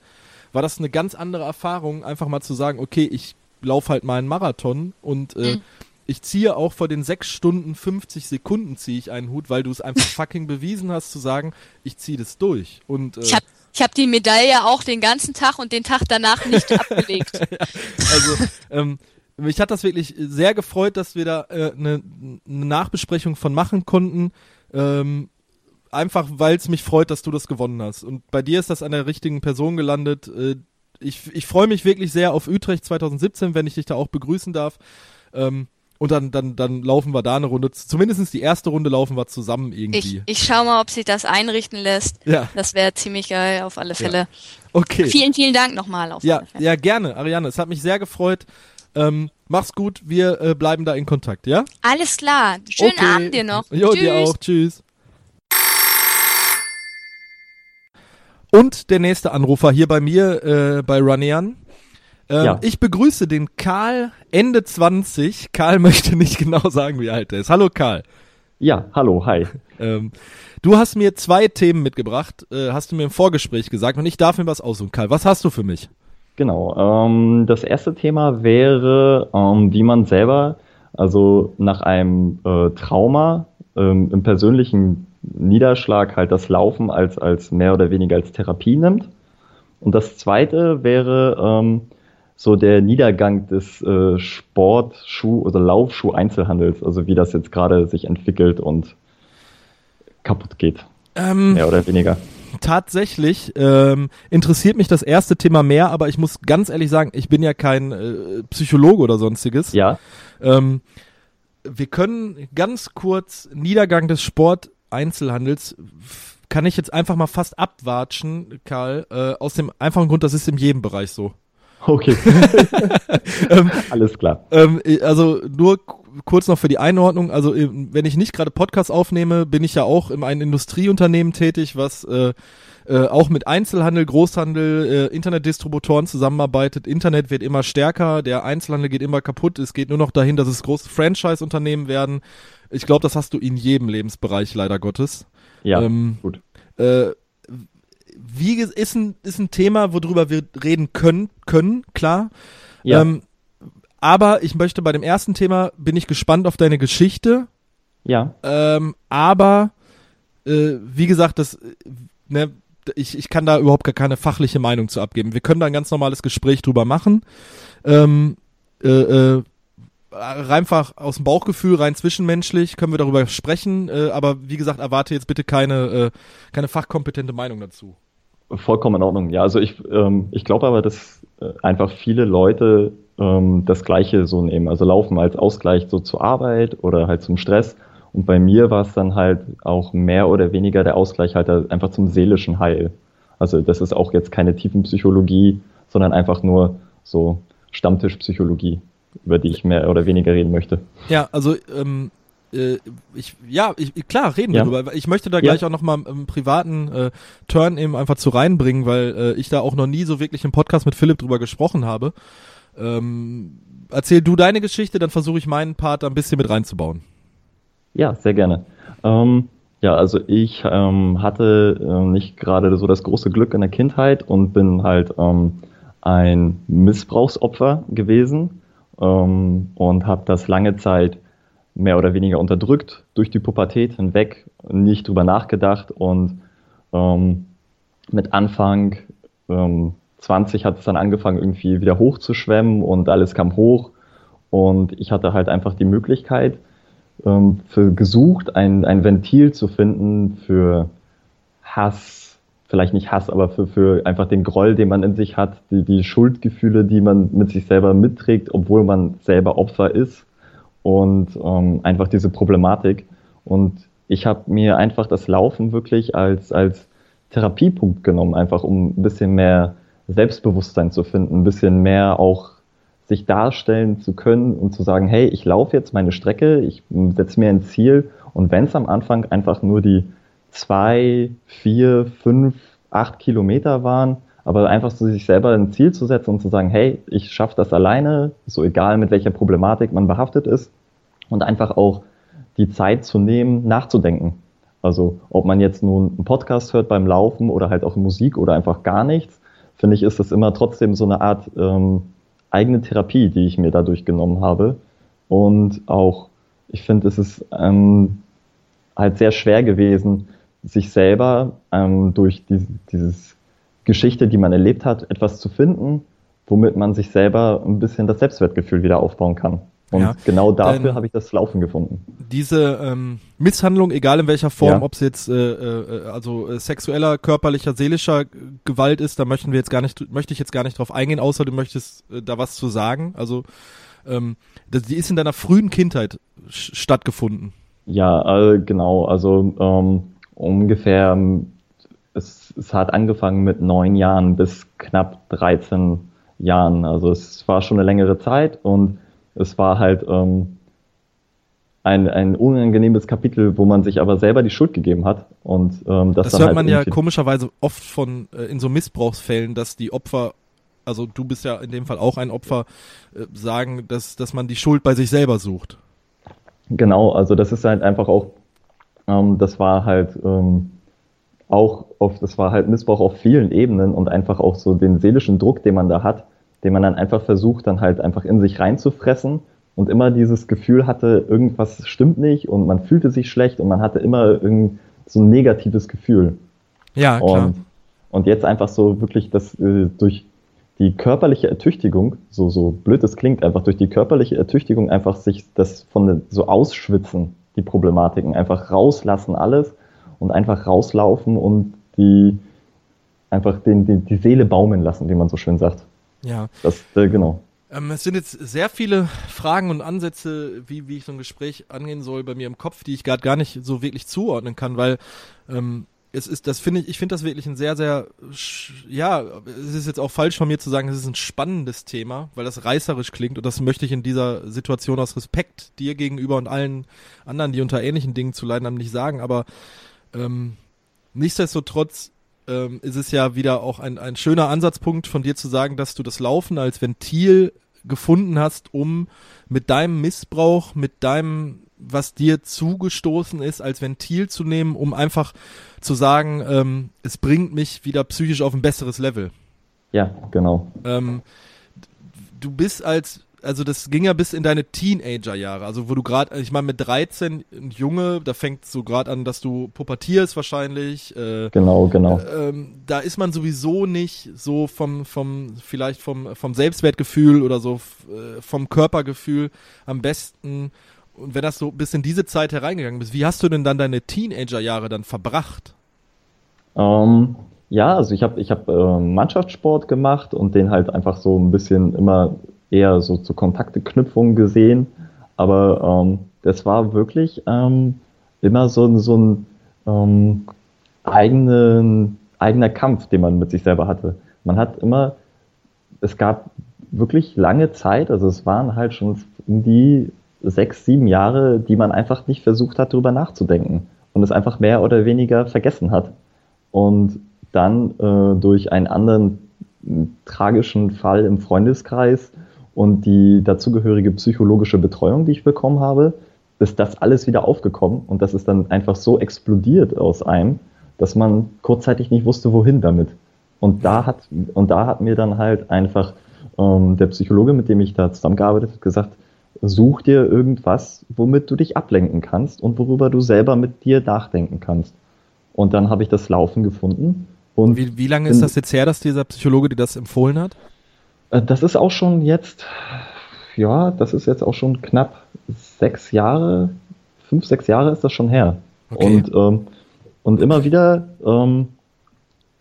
war das eine ganz andere Erfahrung, einfach mal zu sagen, okay, ich laufe halt mal einen Marathon und äh, mhm. ich ziehe auch vor den sechs Stunden 50 Sekunden ziehe ich einen Hut, weil du es einfach fucking bewiesen hast zu sagen, ich ziehe das durch. Und, äh, ich habe ich habe die Medaille auch den ganzen Tag und den Tag danach nicht abgelegt. also, ähm, mich hat das wirklich sehr gefreut, dass wir da eine äh, ne, ne Nachbesprechung von machen konnten. Ähm, einfach, weil es mich freut, dass du das gewonnen hast. Und bei dir ist das an der richtigen Person gelandet. Äh, ich ich freue mich wirklich sehr auf Utrecht 2017, wenn ich dich da auch begrüßen darf. Ähm, und dann, dann, dann laufen wir da eine Runde. Zumindest die erste Runde laufen wir zusammen irgendwie. Ich, ich schau mal, ob sich das einrichten lässt. Ja. Das wäre ziemlich geil, auf alle Fälle. Ja. Okay. Vielen, vielen Dank nochmal auf ja, alle Fälle. Ja, gerne, Ariane. Es hat mich sehr gefreut. Ähm, mach's gut, wir äh, bleiben da in Kontakt, ja? Alles klar. Schönen okay. Abend dir noch. Jo, Tschüss. dir auch. Tschüss. Und der nächste Anrufer hier bei mir, äh, bei Ranean. Ähm, ja. Ich begrüße den Karl Ende 20. Karl möchte nicht genau sagen, wie alt er ist. Hallo Karl. Ja, hallo, hi. Ähm, du hast mir zwei Themen mitgebracht, äh, hast du mir im Vorgespräch gesagt und ich darf mir was aussuchen. Karl, was hast du für mich? Genau, ähm, das erste Thema wäre, ähm, wie man selber, also nach einem äh, Trauma ähm, im persönlichen Niederschlag halt das Laufen als, als mehr oder weniger als Therapie nimmt. Und das zweite wäre, ähm, so der Niedergang des äh, Sportschuh- oder Laufschuh-Einzelhandels, also wie das jetzt gerade sich entwickelt und kaputt geht. Ähm, mehr oder weniger. Tatsächlich ähm, interessiert mich das erste Thema mehr, aber ich muss ganz ehrlich sagen, ich bin ja kein äh, Psychologe oder sonstiges. Ja. Ähm, wir können ganz kurz Niedergang des Sport-Einzelhandels kann ich jetzt einfach mal fast abwatschen, Karl, äh, aus dem einfachen Grund, das ist in jedem Bereich so. Okay. ähm, Alles klar. Ähm, also nur kurz noch für die Einordnung. Also wenn ich nicht gerade Podcast aufnehme, bin ich ja auch in einem Industrieunternehmen tätig, was äh, äh, auch mit Einzelhandel, Großhandel, äh, Internetdistributoren zusammenarbeitet. Internet wird immer stärker, der Einzelhandel geht immer kaputt. Es geht nur noch dahin, dass es große Franchise-Unternehmen werden. Ich glaube, das hast du in jedem Lebensbereich leider Gottes. Ja, ähm, gut. Äh, wie ist ein, ist ein Thema, worüber wir reden können, können, klar. Ja. Ähm, aber ich möchte bei dem ersten Thema, bin ich gespannt auf deine Geschichte. Ja. Ähm, aber, äh, wie gesagt, das, ne, ich, ich kann da überhaupt gar keine fachliche Meinung zu abgeben. Wir können da ein ganz normales Gespräch drüber machen. Ähm, äh, äh, einfach aus dem Bauchgefühl, rein zwischenmenschlich, können wir darüber sprechen, äh, aber wie gesagt, erwarte jetzt bitte keine, äh, keine fachkompetente Meinung dazu. Vollkommen in Ordnung. Ja, also ich, ähm, ich glaube aber, dass äh, einfach viele Leute ähm, das Gleiche so nehmen. Also laufen als Ausgleich so zur Arbeit oder halt zum Stress. Und bei mir war es dann halt auch mehr oder weniger der Ausgleich halt einfach zum seelischen Heil. Also das ist auch jetzt keine Tiefenpsychologie, sondern einfach nur so Stammtischpsychologie, über die ich mehr oder weniger reden möchte. Ja, also ähm, äh, ich, ja, ich, klar, reden ja. wir drüber. Ich möchte da gleich ja. auch nochmal im privaten äh, Turn eben einfach zu reinbringen, weil äh, ich da auch noch nie so wirklich im Podcast mit Philipp drüber gesprochen habe. Ähm, erzähl du deine Geschichte, dann versuche ich meinen Part da ein bisschen mit reinzubauen. Ja, sehr gerne. Ähm, ja, also ich ähm, hatte äh, nicht gerade so das große Glück in der Kindheit und bin halt ähm, ein Missbrauchsopfer gewesen ähm, und habe das lange Zeit mehr oder weniger unterdrückt durch die Pubertät hinweg, nicht drüber nachgedacht und ähm, mit Anfang ähm, 20 hat es dann angefangen, irgendwie wieder hochzuschwemmen und alles kam hoch und ich hatte halt einfach die Möglichkeit, ähm, für gesucht, ein, ein Ventil zu finden für Hass, vielleicht nicht Hass, aber für, für einfach den Groll, den man in sich hat, die, die Schuldgefühle, die man mit sich selber mitträgt, obwohl man selber Opfer ist und ähm, einfach diese Problematik. Und ich habe mir einfach das Laufen wirklich als, als Therapiepunkt genommen, einfach um ein bisschen mehr Selbstbewusstsein zu finden, ein bisschen mehr auch sich darstellen zu können und zu sagen, hey, ich laufe jetzt meine Strecke, ich setze mir ein Ziel und wenn es am Anfang einfach nur die zwei, vier, fünf, acht Kilometer waren, aber einfach so sich selber ein Ziel zu setzen und zu sagen, hey, ich schaffe das alleine, so egal mit welcher Problematik man behaftet ist und einfach auch die Zeit zu nehmen, nachzudenken. Also ob man jetzt nun einen Podcast hört beim Laufen oder halt auch Musik oder einfach gar nichts, finde ich, ist das immer trotzdem so eine Art ähm, eigene Therapie, die ich mir dadurch genommen habe. Und auch, ich finde, es ist ähm, halt sehr schwer gewesen, sich selber ähm, durch die, dieses Geschichte, die man erlebt hat, etwas zu finden, womit man sich selber ein bisschen das Selbstwertgefühl wieder aufbauen kann. Und ja, genau dafür habe ich das Laufen gefunden. Diese ähm, Misshandlung, egal in welcher Form, ja. ob es jetzt äh, äh, also äh, sexueller, körperlicher, seelischer Gewalt ist, da möchten wir jetzt gar nicht, möchte ich jetzt gar nicht drauf eingehen, außer du möchtest äh, da was zu sagen. Also ähm, das, die ist in deiner frühen Kindheit stattgefunden. Ja, äh, genau. Also ähm, ungefähr, ähm, es, es hat angefangen mit neun Jahren bis knapp 13 Jahren. Also es war schon eine längere Zeit und es war halt ähm, ein, ein unangenehmes Kapitel, wo man sich aber selber die Schuld gegeben hat. Und ähm, das, das hört halt man ja komischerweise oft von äh, in so Missbrauchsfällen, dass die Opfer, also du bist ja in dem Fall auch ein Opfer, äh, sagen, dass, dass man die Schuld bei sich selber sucht. Genau, also das ist halt einfach auch, ähm, das war halt ähm, auch auf, das war halt Missbrauch auf vielen Ebenen und einfach auch so den seelischen Druck, den man da hat, den man dann einfach versucht, dann halt einfach in sich reinzufressen und immer dieses Gefühl hatte, irgendwas stimmt nicht und man fühlte sich schlecht und man hatte immer irgend so ein negatives Gefühl. Ja, klar. Und, und jetzt einfach so wirklich das äh, durch die körperliche Ertüchtigung, so, so blöd es klingt, einfach durch die körperliche Ertüchtigung einfach sich das von so ausschwitzen, die Problematiken, einfach rauslassen alles und einfach rauslaufen und die einfach den, die, die Seele baumeln lassen, wie man so schön sagt. Ja. Das, äh, genau. Ähm, es sind jetzt sehr viele Fragen und Ansätze, wie, wie ich so ein Gespräch angehen soll bei mir im Kopf, die ich gerade gar nicht so wirklich zuordnen kann, weil ähm, es ist, das finde ich, ich finde das wirklich ein sehr, sehr, ja, es ist jetzt auch falsch von mir zu sagen, es ist ein spannendes Thema, weil das reißerisch klingt und das möchte ich in dieser Situation aus Respekt dir gegenüber und allen anderen, die unter ähnlichen Dingen zu leiden haben, nicht sagen, aber ähm, nichtsdestotrotz ähm, ist es ja wieder auch ein, ein schöner Ansatzpunkt von dir zu sagen, dass du das Laufen als Ventil gefunden hast, um mit deinem Missbrauch, mit deinem, was dir zugestoßen ist, als Ventil zu nehmen, um einfach zu sagen, ähm, es bringt mich wieder psychisch auf ein besseres Level. Ja, genau. Ähm, du bist als also das ging ja bis in deine Teenagerjahre, also wo du gerade, ich meine mit 13 ein Junge, da fängt so gerade an, dass du pubertierst wahrscheinlich. Äh, genau, genau. Ähm, da ist man sowieso nicht so vom, vom, vielleicht vom, vom Selbstwertgefühl oder so äh, vom Körpergefühl am besten. Und wenn das so bis in diese Zeit hereingegangen bist, wie hast du denn dann deine Teenagerjahre dann verbracht? Ähm, ja, also ich habe ich hab, äh, Mannschaftssport gemacht und den halt einfach so ein bisschen immer eher so zur Kontakteknüpfung gesehen. Aber ähm, das war wirklich ähm, immer so, so ein ähm, eigenen, eigener Kampf, den man mit sich selber hatte. Man hat immer, es gab wirklich lange Zeit, also es waren halt schon die sechs, sieben Jahre, die man einfach nicht versucht hat, darüber nachzudenken und es einfach mehr oder weniger vergessen hat. Und dann äh, durch einen anderen tragischen Fall im Freundeskreis und die dazugehörige psychologische Betreuung, die ich bekommen habe, ist das alles wieder aufgekommen und das ist dann einfach so explodiert aus einem, dass man kurzzeitig nicht wusste, wohin damit. Und da hat, und da hat mir dann halt einfach ähm, der Psychologe, mit dem ich da zusammengearbeitet habe, gesagt, such dir irgendwas, womit du dich ablenken kannst und worüber du selber mit dir nachdenken kannst. Und dann habe ich das Laufen gefunden. Und wie, wie lange ist das jetzt her, dass dieser Psychologe dir das empfohlen hat? Äh, das ist auch schon jetzt, ja, das ist jetzt auch schon knapp sechs Jahre, fünf, sechs Jahre ist das schon her. Okay. Und, ähm, und immer wieder ähm,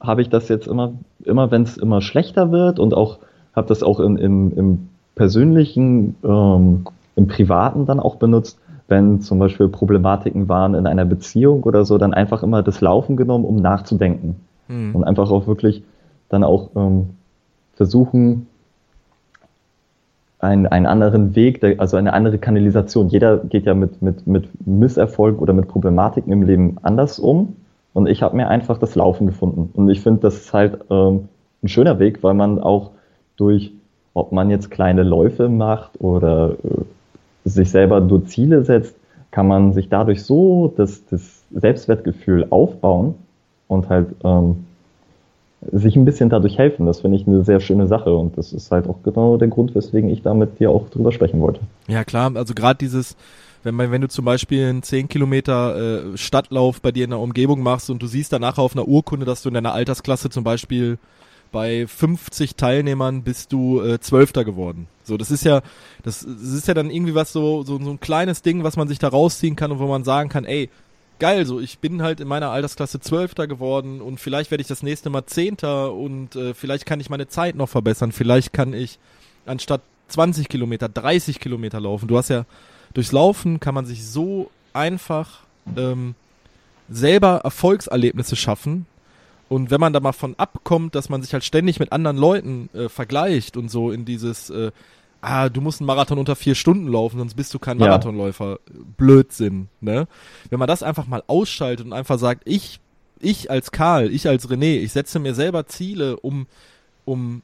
habe ich das jetzt immer, immer wenn es immer schlechter wird und auch habe das auch in, im, im persönlichen, ähm, im privaten dann auch benutzt, wenn zum Beispiel Problematiken waren in einer Beziehung oder so, dann einfach immer das Laufen genommen, um nachzudenken. Mhm. Und einfach auch wirklich dann auch ähm, versuchen, einen, einen anderen Weg, also eine andere Kanalisation. Jeder geht ja mit, mit, mit Misserfolg oder mit Problematiken im Leben anders um. Und ich habe mir einfach das Laufen gefunden. Und ich finde, das ist halt ähm, ein schöner Weg, weil man auch durch, ob man jetzt kleine Läufe macht oder äh, sich selber nur Ziele setzt, kann man sich dadurch so das, das Selbstwertgefühl aufbauen und halt ähm, sich ein bisschen dadurch helfen. Das finde ich eine sehr schöne Sache und das ist halt auch genau der Grund, weswegen ich da mit dir auch drüber sprechen wollte. Ja klar, also gerade dieses, wenn, man, wenn du zum Beispiel einen 10 Kilometer äh, Stadtlauf bei dir in der Umgebung machst und du siehst danach auf einer Urkunde, dass du in deiner Altersklasse zum Beispiel bei 50 Teilnehmern bist du äh, Zwölfter geworden. So, das ist ja, das, das ist ja dann irgendwie was so, so, so ein kleines Ding, was man sich da rausziehen kann und wo man sagen kann, ey, geil, so ich bin halt in meiner Altersklasse Zwölfter geworden und vielleicht werde ich das nächste Mal Zehnter und äh, vielleicht kann ich meine Zeit noch verbessern, vielleicht kann ich anstatt 20 Kilometer 30 Kilometer laufen. Du hast ja durchs Laufen kann man sich so einfach ähm, selber Erfolgserlebnisse schaffen, und wenn man da mal von abkommt, dass man sich halt ständig mit anderen Leuten äh, vergleicht und so in dieses, äh, ah, du musst einen Marathon unter vier Stunden laufen, sonst bist du kein Marathonläufer. Ja. Blödsinn, ne? Wenn man das einfach mal ausschaltet und einfach sagt, ich, ich als Karl, ich als René, ich setze mir selber Ziele, um, um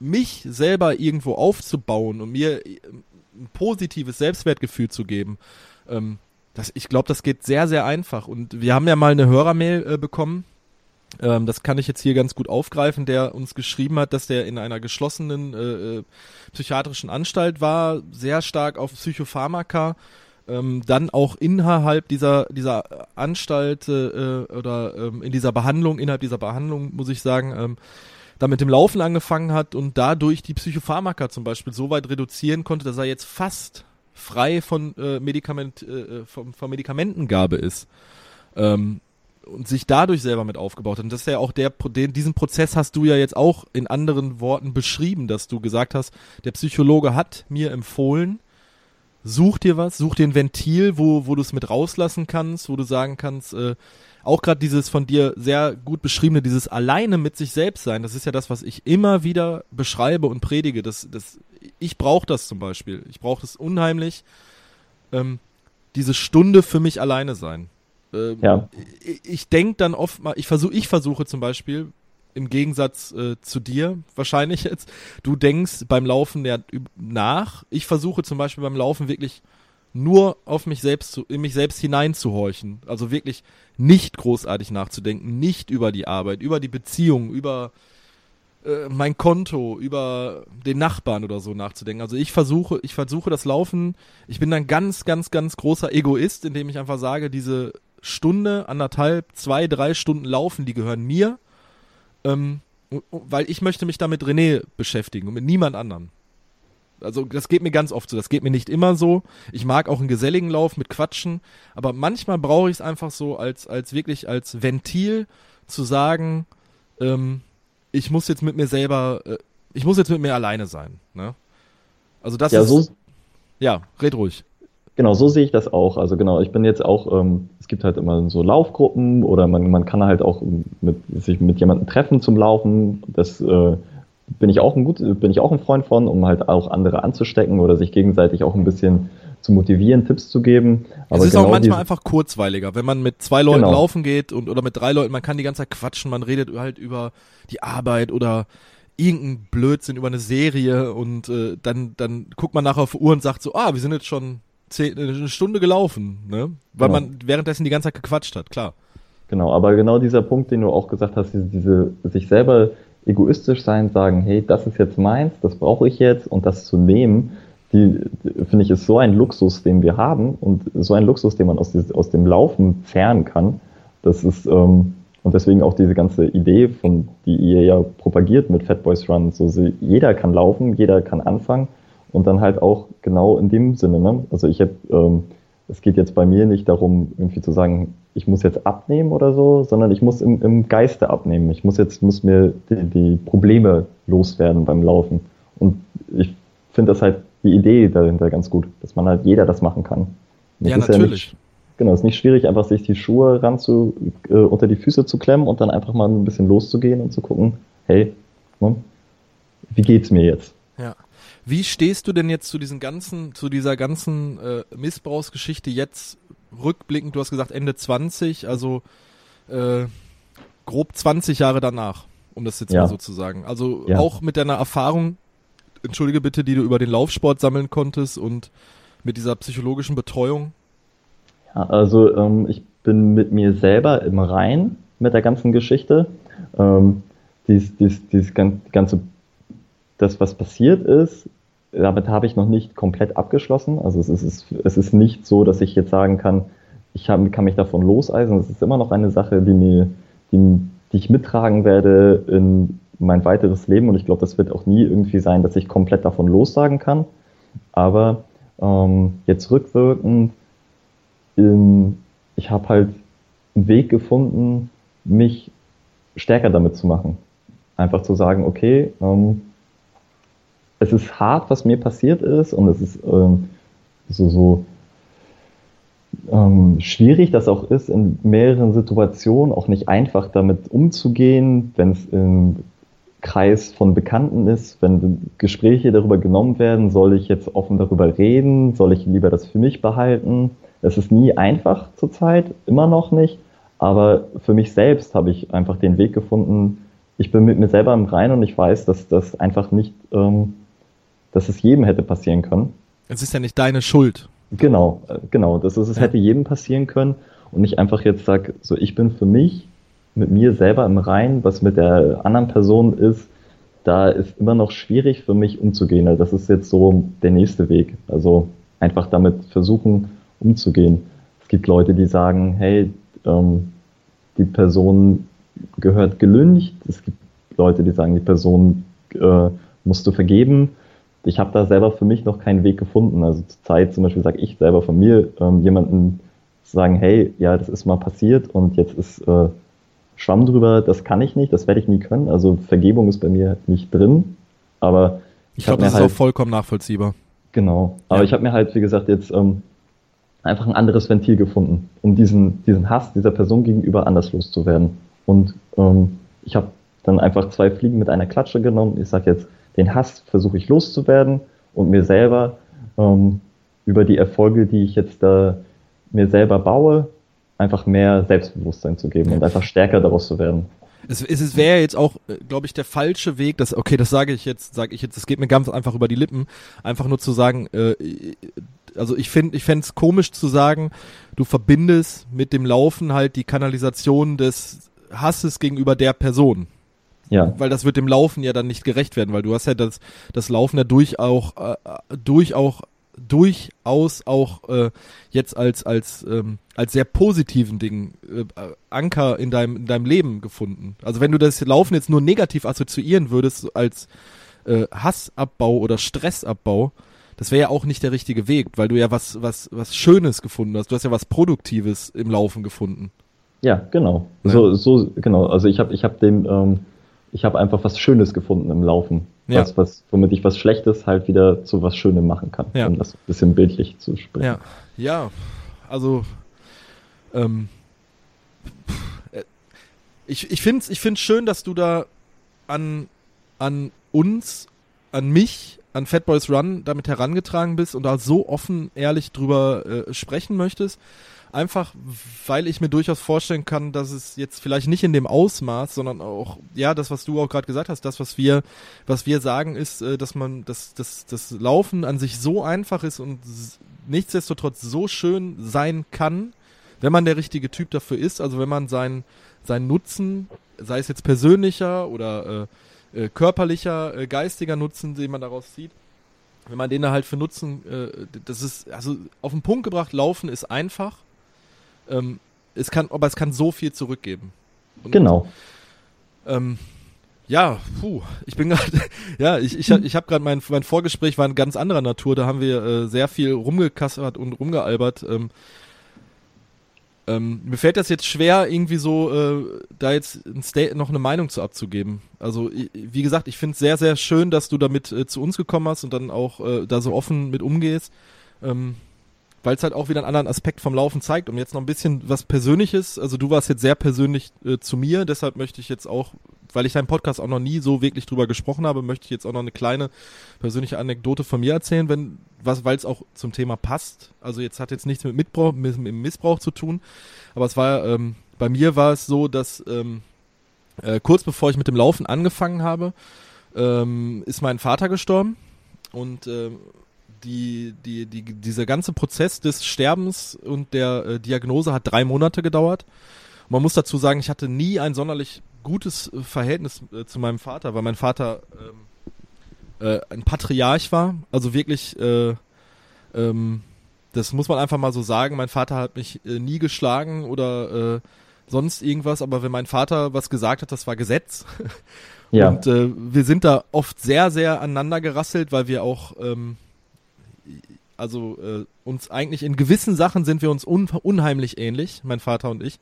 mich selber irgendwo aufzubauen und mir äh, ein positives Selbstwertgefühl zu geben. Ähm, das, ich glaube, das geht sehr, sehr einfach. Und wir haben ja mal eine Hörermail äh, bekommen ähm, das kann ich jetzt hier ganz gut aufgreifen, der uns geschrieben hat, dass der in einer geschlossenen äh, äh psychiatrischen Anstalt war, sehr stark auf Psychopharmaka, ähm, dann auch innerhalb dieser dieser Anstalt äh, oder ähm, in dieser Behandlung, innerhalb dieser Behandlung muss ich sagen, ähm, da mit dem Laufen angefangen hat und dadurch die Psychopharmaka zum Beispiel so weit reduzieren konnte, dass er jetzt fast frei von äh, Medikament äh, äh von, von Medikamentengabe ist. Ähm, und sich dadurch selber mit aufgebaut hat. Und das ist ja auch der, den, diesen Prozess hast du ja jetzt auch in anderen Worten beschrieben, dass du gesagt hast, der Psychologe hat mir empfohlen, such dir was, such dir ein Ventil, wo, wo du es mit rauslassen kannst, wo du sagen kannst, äh, auch gerade dieses von dir sehr gut beschriebene, dieses alleine mit sich selbst sein, das ist ja das, was ich immer wieder beschreibe und predige. Das, das, ich brauche das zum Beispiel. Ich brauche das unheimlich, ähm, diese Stunde für mich alleine sein. Ähm, ja. Ich, ich denke dann oft mal, ich versuche, ich versuche zum Beispiel, im Gegensatz äh, zu dir wahrscheinlich jetzt, du denkst beim Laufen ja nach. Ich versuche zum Beispiel beim Laufen wirklich nur auf mich selbst zu, in mich selbst hineinzuhorchen. Also wirklich nicht großartig nachzudenken, nicht über die Arbeit, über die Beziehung, über äh, mein Konto, über den Nachbarn oder so nachzudenken. Also ich versuche, ich versuche das Laufen, ich bin ein ganz, ganz, ganz großer Egoist, indem ich einfach sage, diese Stunde, anderthalb, zwei, drei Stunden laufen, die gehören mir, ähm, weil ich möchte mich da mit René beschäftigen und mit niemand anderem. Also das geht mir ganz oft so, das geht mir nicht immer so. Ich mag auch einen geselligen Lauf mit Quatschen, aber manchmal brauche ich es einfach so als, als wirklich als Ventil zu sagen, ähm, ich muss jetzt mit mir selber, äh, ich muss jetzt mit mir alleine sein. Ne? Also das ja, ist. So, ja, red ruhig. Genau, so sehe ich das auch. Also genau, ich bin jetzt auch, ähm, es gibt halt immer so Laufgruppen oder man, man kann halt auch mit, sich mit jemandem treffen zum Laufen. Das äh, bin ich auch ein gut, bin ich auch ein Freund von, um halt auch andere anzustecken oder sich gegenseitig auch ein bisschen zu motivieren, Tipps zu geben. Aber es ist genau auch manchmal einfach kurzweiliger, wenn man mit zwei Leuten genau. laufen geht und oder mit drei Leuten, man kann die ganze Zeit quatschen, man redet halt über die Arbeit oder irgendein Blödsinn über eine Serie und äh, dann, dann guckt man nachher auf die Uhr und sagt so, ah, wir sind jetzt schon zehn, eine Stunde gelaufen, ne? Weil Genau. man währenddessen die ganze Zeit gequatscht hat, klar. Genau, aber genau dieser Punkt, den du auch gesagt hast, diese, diese sich selber egoistisch sein, sagen, hey, das ist jetzt meins, das brauche ich jetzt und das zu nehmen, die, die finde ich, ist so ein Luxus, den wir haben und so ein Luxus, den man aus, dieses, aus dem Laufen zehren kann. Das ist, ähm, und deswegen auch diese ganze Idee, von die ihr ja propagiert mit Fat Boys Run, so jeder kann laufen, jeder kann anfangen und dann halt auch genau in dem Sinne, ne? Also ich habe, ähm, es geht jetzt bei mir nicht darum, irgendwie zu sagen, ich muss jetzt abnehmen oder so, sondern ich muss im, im Geiste abnehmen. Ich muss jetzt, muss mir die, die Probleme loswerden beim Laufen. Und ich finde das halt die Idee dahinter ganz gut, dass man halt jeder das machen kann. Und Ja, natürlich. nicht, genau, es ist nicht schwierig, einfach sich die Schuhe ran zu, äh, unter die Füße zu klemmen und dann einfach mal ein bisschen loszugehen und zu gucken, hey, ne, wie geht's mir jetzt? Ja. Wie stehst du denn jetzt zu diesen ganzen, zu dieser ganzen äh, Missbrauchsgeschichte jetzt rückblickend? Du hast gesagt Ende 20, also äh, grob 20 Jahre danach, um das jetzt Ja. mal so zu sagen. Also Ja. auch mit deiner Erfahrung, entschuldige bitte, die du über den Laufsport sammeln konntest und mit dieser psychologischen Betreuung. Ja, also ähm, ich bin mit mir selber im Rein mit der ganzen Geschichte. Ähm, dies, dies, dies gan- ganze, das, was passiert ist, damit habe ich noch nicht komplett abgeschlossen. Also es ist, es ist nicht so, dass ich jetzt sagen kann, ich hab, kann mich davon loseisen. Es ist immer noch eine Sache, die mir, die, die ich mittragen werde in mein weiteres Leben. Und ich glaube, das wird auch nie irgendwie sein, dass ich komplett davon lossagen kann. Aber ähm, jetzt rückwirkend ähm, ich habe halt einen Weg gefunden, mich stärker damit zu machen. Einfach zu sagen, okay, ähm, es ist hart, was mir passiert ist und es ist ähm, so, so ähm, schwierig das auch ist, in mehreren Situationen auch nicht einfach damit umzugehen, wenn es im Kreis von Bekannten ist, wenn Gespräche darüber genommen werden, soll ich jetzt offen darüber reden, soll ich lieber das für mich behalten? Es ist nie einfach zurzeit, immer noch nicht, aber für mich selbst habe ich einfach den Weg gefunden, ich bin mit mir selber im Reinen und ich weiß, dass das einfach nicht, ähm, dass es jedem hätte passieren können. Es ist ja nicht deine Schuld. Genau, äh, genau. Das ist, es hätte jedem passieren können und ich einfach jetzt sage, so ich bin für mich mit mir selber im Reinen, was mit der anderen Person ist, da ist immer noch schwierig für mich umzugehen. Also das ist jetzt so der nächste Weg. Also einfach damit versuchen umzugehen. Es gibt Leute, die sagen, hey, ähm, die Person gehört gelüncht. Es gibt Leute, die sagen, die Person äh, musst du vergeben. Ich habe da selber für mich noch keinen Weg gefunden. Also zur Zeit zum Beispiel sage ich selber von mir, ähm, jemanden zu sagen, hey, ja, das ist mal passiert und jetzt ist äh, Schwamm drüber, das kann ich nicht, das werde ich nie können. Also Vergebung ist bei mir nicht drin. Aber Ich hab glaube, das ist halt- auch vollkommen nachvollziehbar. Genau. Aber Ja. ich habe mir halt, wie gesagt, jetzt ähm, einfach ein anderes Ventil gefunden, um diesen, diesen Hass dieser Person gegenüber anders loszuwerden. Und ähm, ich habe dann einfach zwei Fliegen mit einer Klatsche genommen. Ich sage jetzt, den Hass versuche ich loszuwerden und mir selber ähm, über die Erfolge, die ich jetzt da mir selber baue, einfach mehr Selbstbewusstsein zu geben und einfach stärker daraus zu werden. Es, es, es wäre jetzt auch, glaube ich, der falsche Weg, das, okay, das sage ich jetzt, sage ich jetzt, es geht mir ganz einfach über die Lippen, einfach nur zu sagen, äh, also ich finde, ich fände es komisch zu sagen, du verbindest mit dem Laufen halt die Kanalisation des Hasses gegenüber der Person. Ja, Weil das wird dem Laufen ja dann nicht gerecht werden, weil du hast ja das, das Laufen ja durch auch, äh, durch auch, durchaus auch äh, jetzt als als ähm, als sehr positiven Ding äh, Anker in deinem in deinem Leben gefunden. Also wenn du das Laufen jetzt nur negativ assoziieren würdest als äh, Hassabbau oder Stressabbau, das wäre ja auch nicht der richtige Weg, weil du ja was was was Schönes gefunden hast. Du hast ja was Produktives im Laufen gefunden. Ja, genau. Ja. So, so, genau. Also ich habe ich hab dem, ähm, ich habe einfach was Schönes gefunden im Laufen. Ja. Was, was, womit ich was Schlechtes halt wieder zu was Schönem machen kann. Ja. Um das ein bisschen bildlich zu sprechen. Ja, ja, also ähm, äh, ich, ich finde es ich find's schön, dass du da an, an uns, an mich an Fat Boys Run damit herangetragen bist und da so offen, ehrlich drüber äh, sprechen möchtest. Einfach, weil ich mir durchaus vorstellen kann, dass es jetzt vielleicht nicht in dem Ausmaß, sondern auch, ja, das, was du auch gerade gesagt hast, das, was wir, was wir sagen, ist, äh, dass man, dass, dass das Laufen an sich so einfach ist und nichtsdestotrotz so schön sein kann, wenn man der richtige Typ dafür ist, also wenn man seinen, seinen Nutzen, sei es jetzt persönlicher oder äh, äh, körperlicher, äh, geistiger Nutzen, den man daraus sieht, wenn man den da halt für Nutzen, äh, das ist, also auf den Punkt gebracht, Laufen ist einfach, ähm, es kann, aber es kann so viel zurückgeben. Und, genau. Ähm, ja, puh, ich bin gerade, ja, ich, ich, ich habe gerade mein, mein Vorgespräch war in ganz anderer Natur, da haben wir äh, sehr viel rumgekassert und rumgealbert. Ähm, ähm, mir fällt das jetzt schwer, irgendwie so, äh, da jetzt ein State noch eine Meinung zu abzugeben. Also, wie gesagt, ich finde es sehr, sehr schön, dass du damit äh, zu uns gekommen hast und dann auch äh, da so offen mit umgehst. Ähm, weil es halt auch wieder einen anderen Aspekt vom Laufen zeigt. Um jetzt noch ein bisschen was Persönliches, also du warst jetzt sehr persönlich äh, zu mir, deshalb möchte ich jetzt auch, weil ich deinen Podcast auch noch nie so wirklich drüber gesprochen habe, möchte ich jetzt auch noch eine kleine persönliche Anekdote von mir erzählen, wenn was, weil es auch zum Thema passt. Also jetzt hat jetzt nichts mit, Mitbrauch, mit, mit Missbrauch zu tun, aber es war ähm, bei mir war es so, dass ähm, äh, kurz bevor ich mit dem Laufen angefangen habe, ähm, ist mein Vater gestorben und äh, die, die, die, dieser ganze Prozess des Sterbens und der äh, Diagnose hat drei Monate gedauert. Und man muss dazu sagen, ich hatte nie ein sonderlich gutes äh, Verhältnis äh, zu meinem Vater, weil mein Vater ähm, äh, ein Patriarch war. Also wirklich, äh, ähm, das muss man einfach mal so sagen. Mein Vater hat mich äh, nie geschlagen oder sonst irgendwas, aber wenn mein Vater was gesagt hat, das war Gesetz. Ja. Und äh, wir sind da oft sehr, sehr aneinander gerasselt, weil wir auch ähm, also äh, uns eigentlich in gewissen Sachen sind wir uns un unheimlich ähnlich, mein Vater und ich.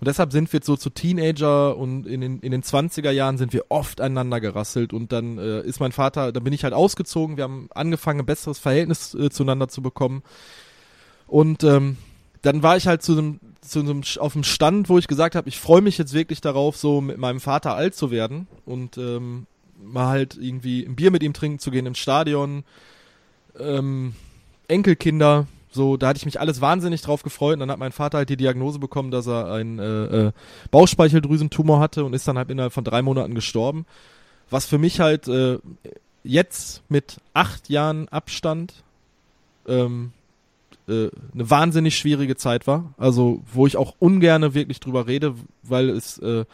Und deshalb sind wir so zu Teenager und in den, in den 20er Jahren sind wir oft aneinander gerasselt und dann äh, ist mein Vater, dann bin ich halt ausgezogen, wir haben angefangen, ein besseres Verhältnis äh, zueinander zu bekommen. Und ähm, dann war ich halt zu einem, zu einem auf dem Stand, wo ich gesagt habe, ich freue mich jetzt wirklich darauf, so mit meinem Vater alt zu werden und ähm, mal halt irgendwie ein Bier mit ihm trinken zu gehen im Stadion. Ähm, Enkelkinder, so, da hatte ich mich alles wahnsinnig drauf gefreut. Und dann hat mein Vater halt die Diagnose bekommen, dass er einen äh, äh, Bauchspeicheldrüsentumor hatte und ist dann halt innerhalb von drei Monaten gestorben. Was für mich halt äh, jetzt mit acht Jahren Abstand ähm, äh, eine wahnsinnig schwierige Zeit war. Also, wo ich auch ungerne wirklich drüber rede, weil es, äh,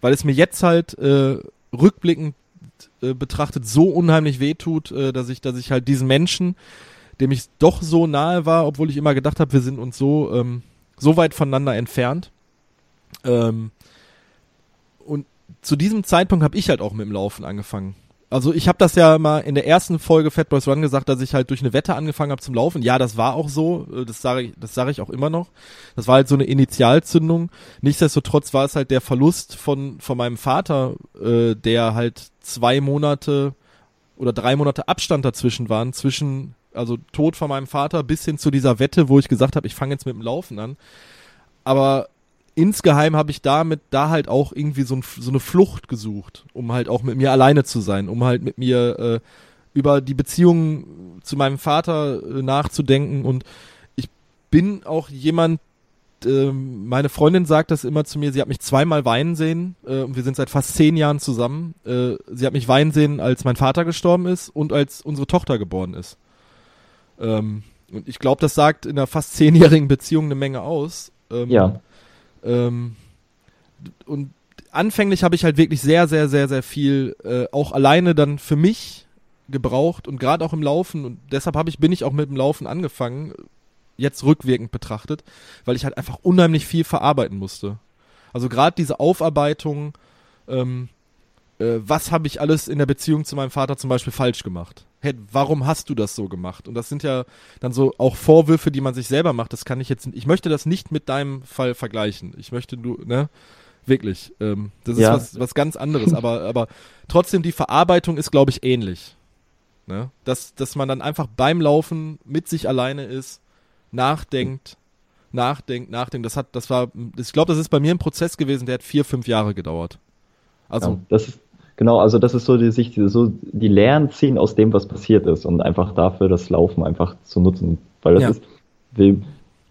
weil es mir jetzt halt äh, rückblickend äh, betrachtet so unheimlich wehtut, äh, dass ich, dass ich halt diesen Menschen, dem ich doch so nahe war, obwohl ich immer gedacht habe, wir sind uns so, ähm, so weit voneinander entfernt. Ähm, und zu diesem Zeitpunkt habe ich halt auch mit dem Laufen angefangen. Also ich habe das ja mal in der ersten Folge Fat Boys Run gesagt, dass ich halt durch eine Wette angefangen habe zum Laufen. Ja, das war auch so. Äh, das sage ich, das sage ich auch immer noch. Das war halt so eine Initialzündung. Nichtsdestotrotz war es halt der Verlust von von meinem Vater, äh, der halt zwei Monate oder drei Monate Abstand dazwischen waren zwischen also Tod von meinem Vater bis hin zu dieser Wette, wo ich gesagt habe, ich fange jetzt mit dem Laufen an. Aber insgeheim habe ich damit da halt auch irgendwie so, ein, so, eine Flucht gesucht, um halt auch mit mir alleine zu sein, um halt mit mir äh, über die Beziehung zu meinem Vater äh, nachzudenken und ich bin auch jemand, äh, meine Freundin sagt das immer zu mir, sie hat mich zweimal weinen sehen äh, und wir sind seit fast zehn Jahren zusammen. Äh, sie hat mich weinen sehen, als mein Vater gestorben ist und als unsere Tochter geboren ist. Ähm, und ich glaube, das sagt in einer fast zehnjährigen Beziehung eine Menge aus. Ähm, ja. Ähm, und anfänglich habe ich halt wirklich sehr, sehr, sehr, sehr viel äh, auch alleine dann für mich gebraucht und gerade auch im Laufen und deshalb habe ich bin ich auch mit dem Laufen angefangen jetzt rückwirkend betrachtet weil ich halt einfach unheimlich viel verarbeiten musste also gerade diese Aufarbeitung ähm, äh, was habe ich alles in der Beziehung zu meinem Vater zum Beispiel falsch gemacht hey, warum hast du das so gemacht? Und das sind ja dann so auch Vorwürfe, die man sich selber macht. Das kann ich jetzt, ich möchte das nicht mit deinem Fall vergleichen. Ich möchte du, ne, wirklich. Ähm, das ist ja. was, was ganz anderes. aber, aber trotzdem die Verarbeitung ist, glaube ich, ähnlich. Ne? Dass, dass man dann einfach beim Laufen mit sich alleine ist, nachdenkt, nachdenkt, nachdenkt. Das hat, das war, ich glaube, das ist bei mir ein Prozess gewesen, der hat vier, fünf Jahre gedauert. Also. Ja, das ist Genau, also das ist so die Sicht, so die Lehren ziehen aus dem, was passiert ist und einfach dafür das Laufen einfach zu nutzen. Weil das Ja. ist, wir,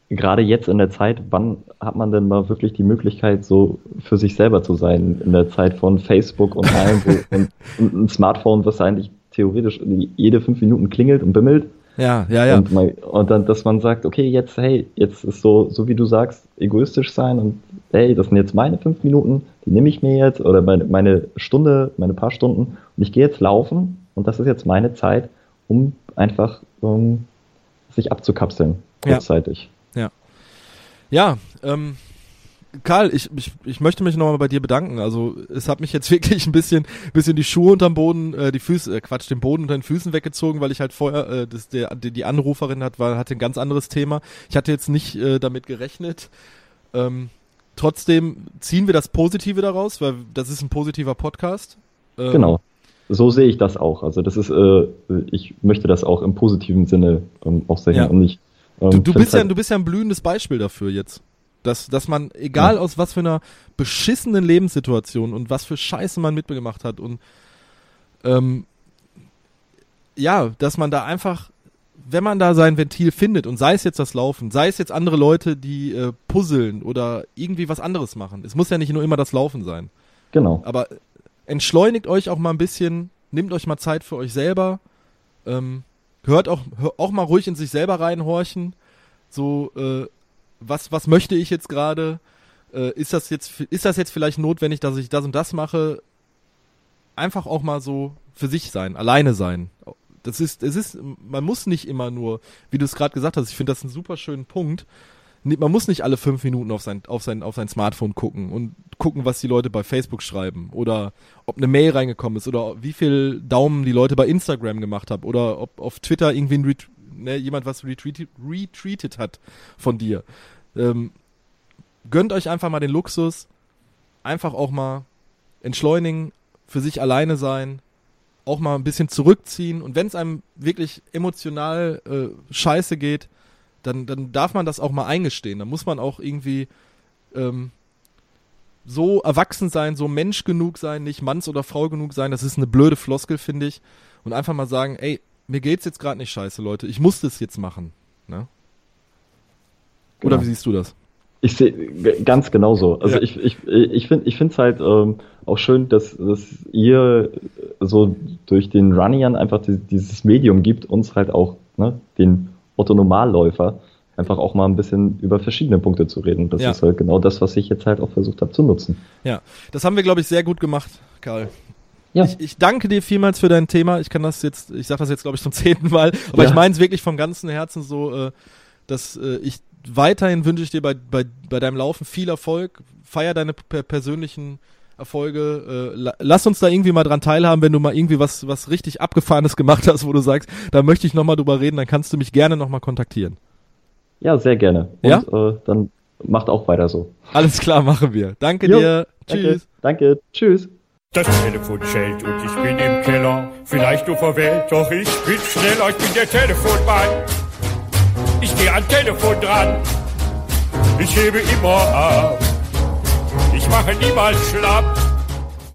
gerade jetzt in der Zeit, wann hat man denn mal wirklich die Möglichkeit, so für sich selber zu sein? In der Zeit von Facebook und allem, und, und ein Smartphone, was eigentlich theoretisch jede fünf Minuten klingelt und bimmelt. Ja, ja, ja. Und, man, und dann, dass man sagt, okay, jetzt, hey, jetzt ist so, so wie du sagst, egoistisch sein und hey, das sind jetzt meine fünf Minuten, die nehme ich mir jetzt oder meine, meine Stunde, meine paar Stunden und ich gehe jetzt laufen und das ist jetzt meine Zeit, um einfach um, sich abzukapseln, Ja. kurzzeitig. Ja, ähm, Karl, ich, ich, ich möchte mich nochmal bei dir bedanken. Also es hat mich jetzt wirklich ein bisschen, bisschen die Schuhe unterm Boden, äh, die Füße, äh, Quatsch, den Boden unter den Füßen weggezogen, weil ich halt vorher, äh, das, der, die, Anruferin hat, war, hatte ein ganz anderes Thema. Ich hatte jetzt nicht äh, damit gerechnet. Ähm, trotzdem ziehen wir das Positive daraus, weil das ist ein positiver Podcast. Ähm, Genau. So sehe ich das auch. Also das ist, äh, ich möchte das auch im positiven Sinne ähm, auch sehen Ja. und nicht. Ähm, Du, du, bist ja, halt- du bist ja ein blühendes Beispiel dafür jetzt. Dass, dass man, egal aus was für einer beschissenen Lebenssituation und was für Scheiße man mitgemacht hat und ähm, ja, dass man da einfach, wenn man da sein Ventil findet und sei es jetzt das Laufen, sei es jetzt andere Leute, die äh, puzzeln oder irgendwie was anderes machen. Es muss ja nicht nur immer das Laufen sein. Genau. Aber entschleunigt euch auch mal ein bisschen, nehmt euch mal Zeit für euch selber, ähm, hört auch, hör auch mal ruhig in sich selber reinhorchen. So, äh, was, was möchte ich jetzt gerade? Äh, ist das jetzt, ist das jetzt vielleicht notwendig, dass ich das und das mache? Einfach auch mal so für sich sein, alleine sein. Das ist, es ist, man muss nicht immer nur, wie du es gerade gesagt hast, ich finde das einen super schönen Punkt. Man muss nicht alle fünf Minuten auf sein, auf sein, auf sein Smartphone gucken und gucken, was die Leute bei Facebook schreiben oder ob eine Mail reingekommen ist oder wie viel Daumen die Leute bei Instagram gemacht haben oder ob auf Twitter irgendwie ein Ret ne, jemand was retweetet, retweetet hat von dir. Ähm, gönnt euch einfach mal den Luxus, einfach auch mal entschleunigen, für sich alleine sein, auch mal ein bisschen zurückziehen und wenn es einem wirklich emotional äh, scheiße geht, dann, dann darf man das auch mal eingestehen. Dann muss man auch irgendwie ähm, so erwachsen sein, so Mensch genug sein, nicht Manns oder Frau genug sein. Das ist eine blöde Floskel, finde ich. Und einfach mal sagen, ey, mir geht's jetzt gerade nicht scheiße, Leute. Ich muss das jetzt machen. Ne? Oder Genau. wie siehst du das? Ich sehe ganz genauso. Also Ja. ich, ich, ich finde ich finde es halt ähm, auch schön, dass, dass ihr so durch den Runnian einfach die, dieses Medium gibt, uns halt auch, ne, den Otto Normalläufer, einfach auch mal ein bisschen über verschiedene Punkte zu reden. Das Ja. ist halt genau das, was ich jetzt halt auch versucht habe zu nutzen. Ja, das haben wir, glaube ich, sehr gut gemacht, Karl. Ja. Ich, ich danke dir vielmals für dein Thema. Ich kann das jetzt, ich sage das jetzt, glaube ich, zum zehnten Mal, aber Ja. ich meine es wirklich vom ganzen Herzen so, äh, dass äh, ich weiterhin wünsche ich dir bei, bei, bei deinem Laufen viel Erfolg. Feier deine per persönlichen Erfolge. Äh, la lass uns da irgendwie mal dran teilhaben, wenn du mal irgendwie was, was richtig Abgefahrenes gemacht hast, wo du sagst, da möchte ich nochmal drüber reden, dann kannst du mich gerne nochmal kontaktieren. Ja, sehr gerne. Und Ja? äh, dann macht auch weiter so. Alles klar, machen wir. Danke Jo, dir. Danke, Tschüss. danke, tschüss. Das Telefon schellt und ich bin im Keller. Vielleicht nur verwählt, doch ich bin schneller, ich bin der Telefonmann. Ich geh an Telefon dran. Ich hebe immer ab. Ich mache niemals schlapp.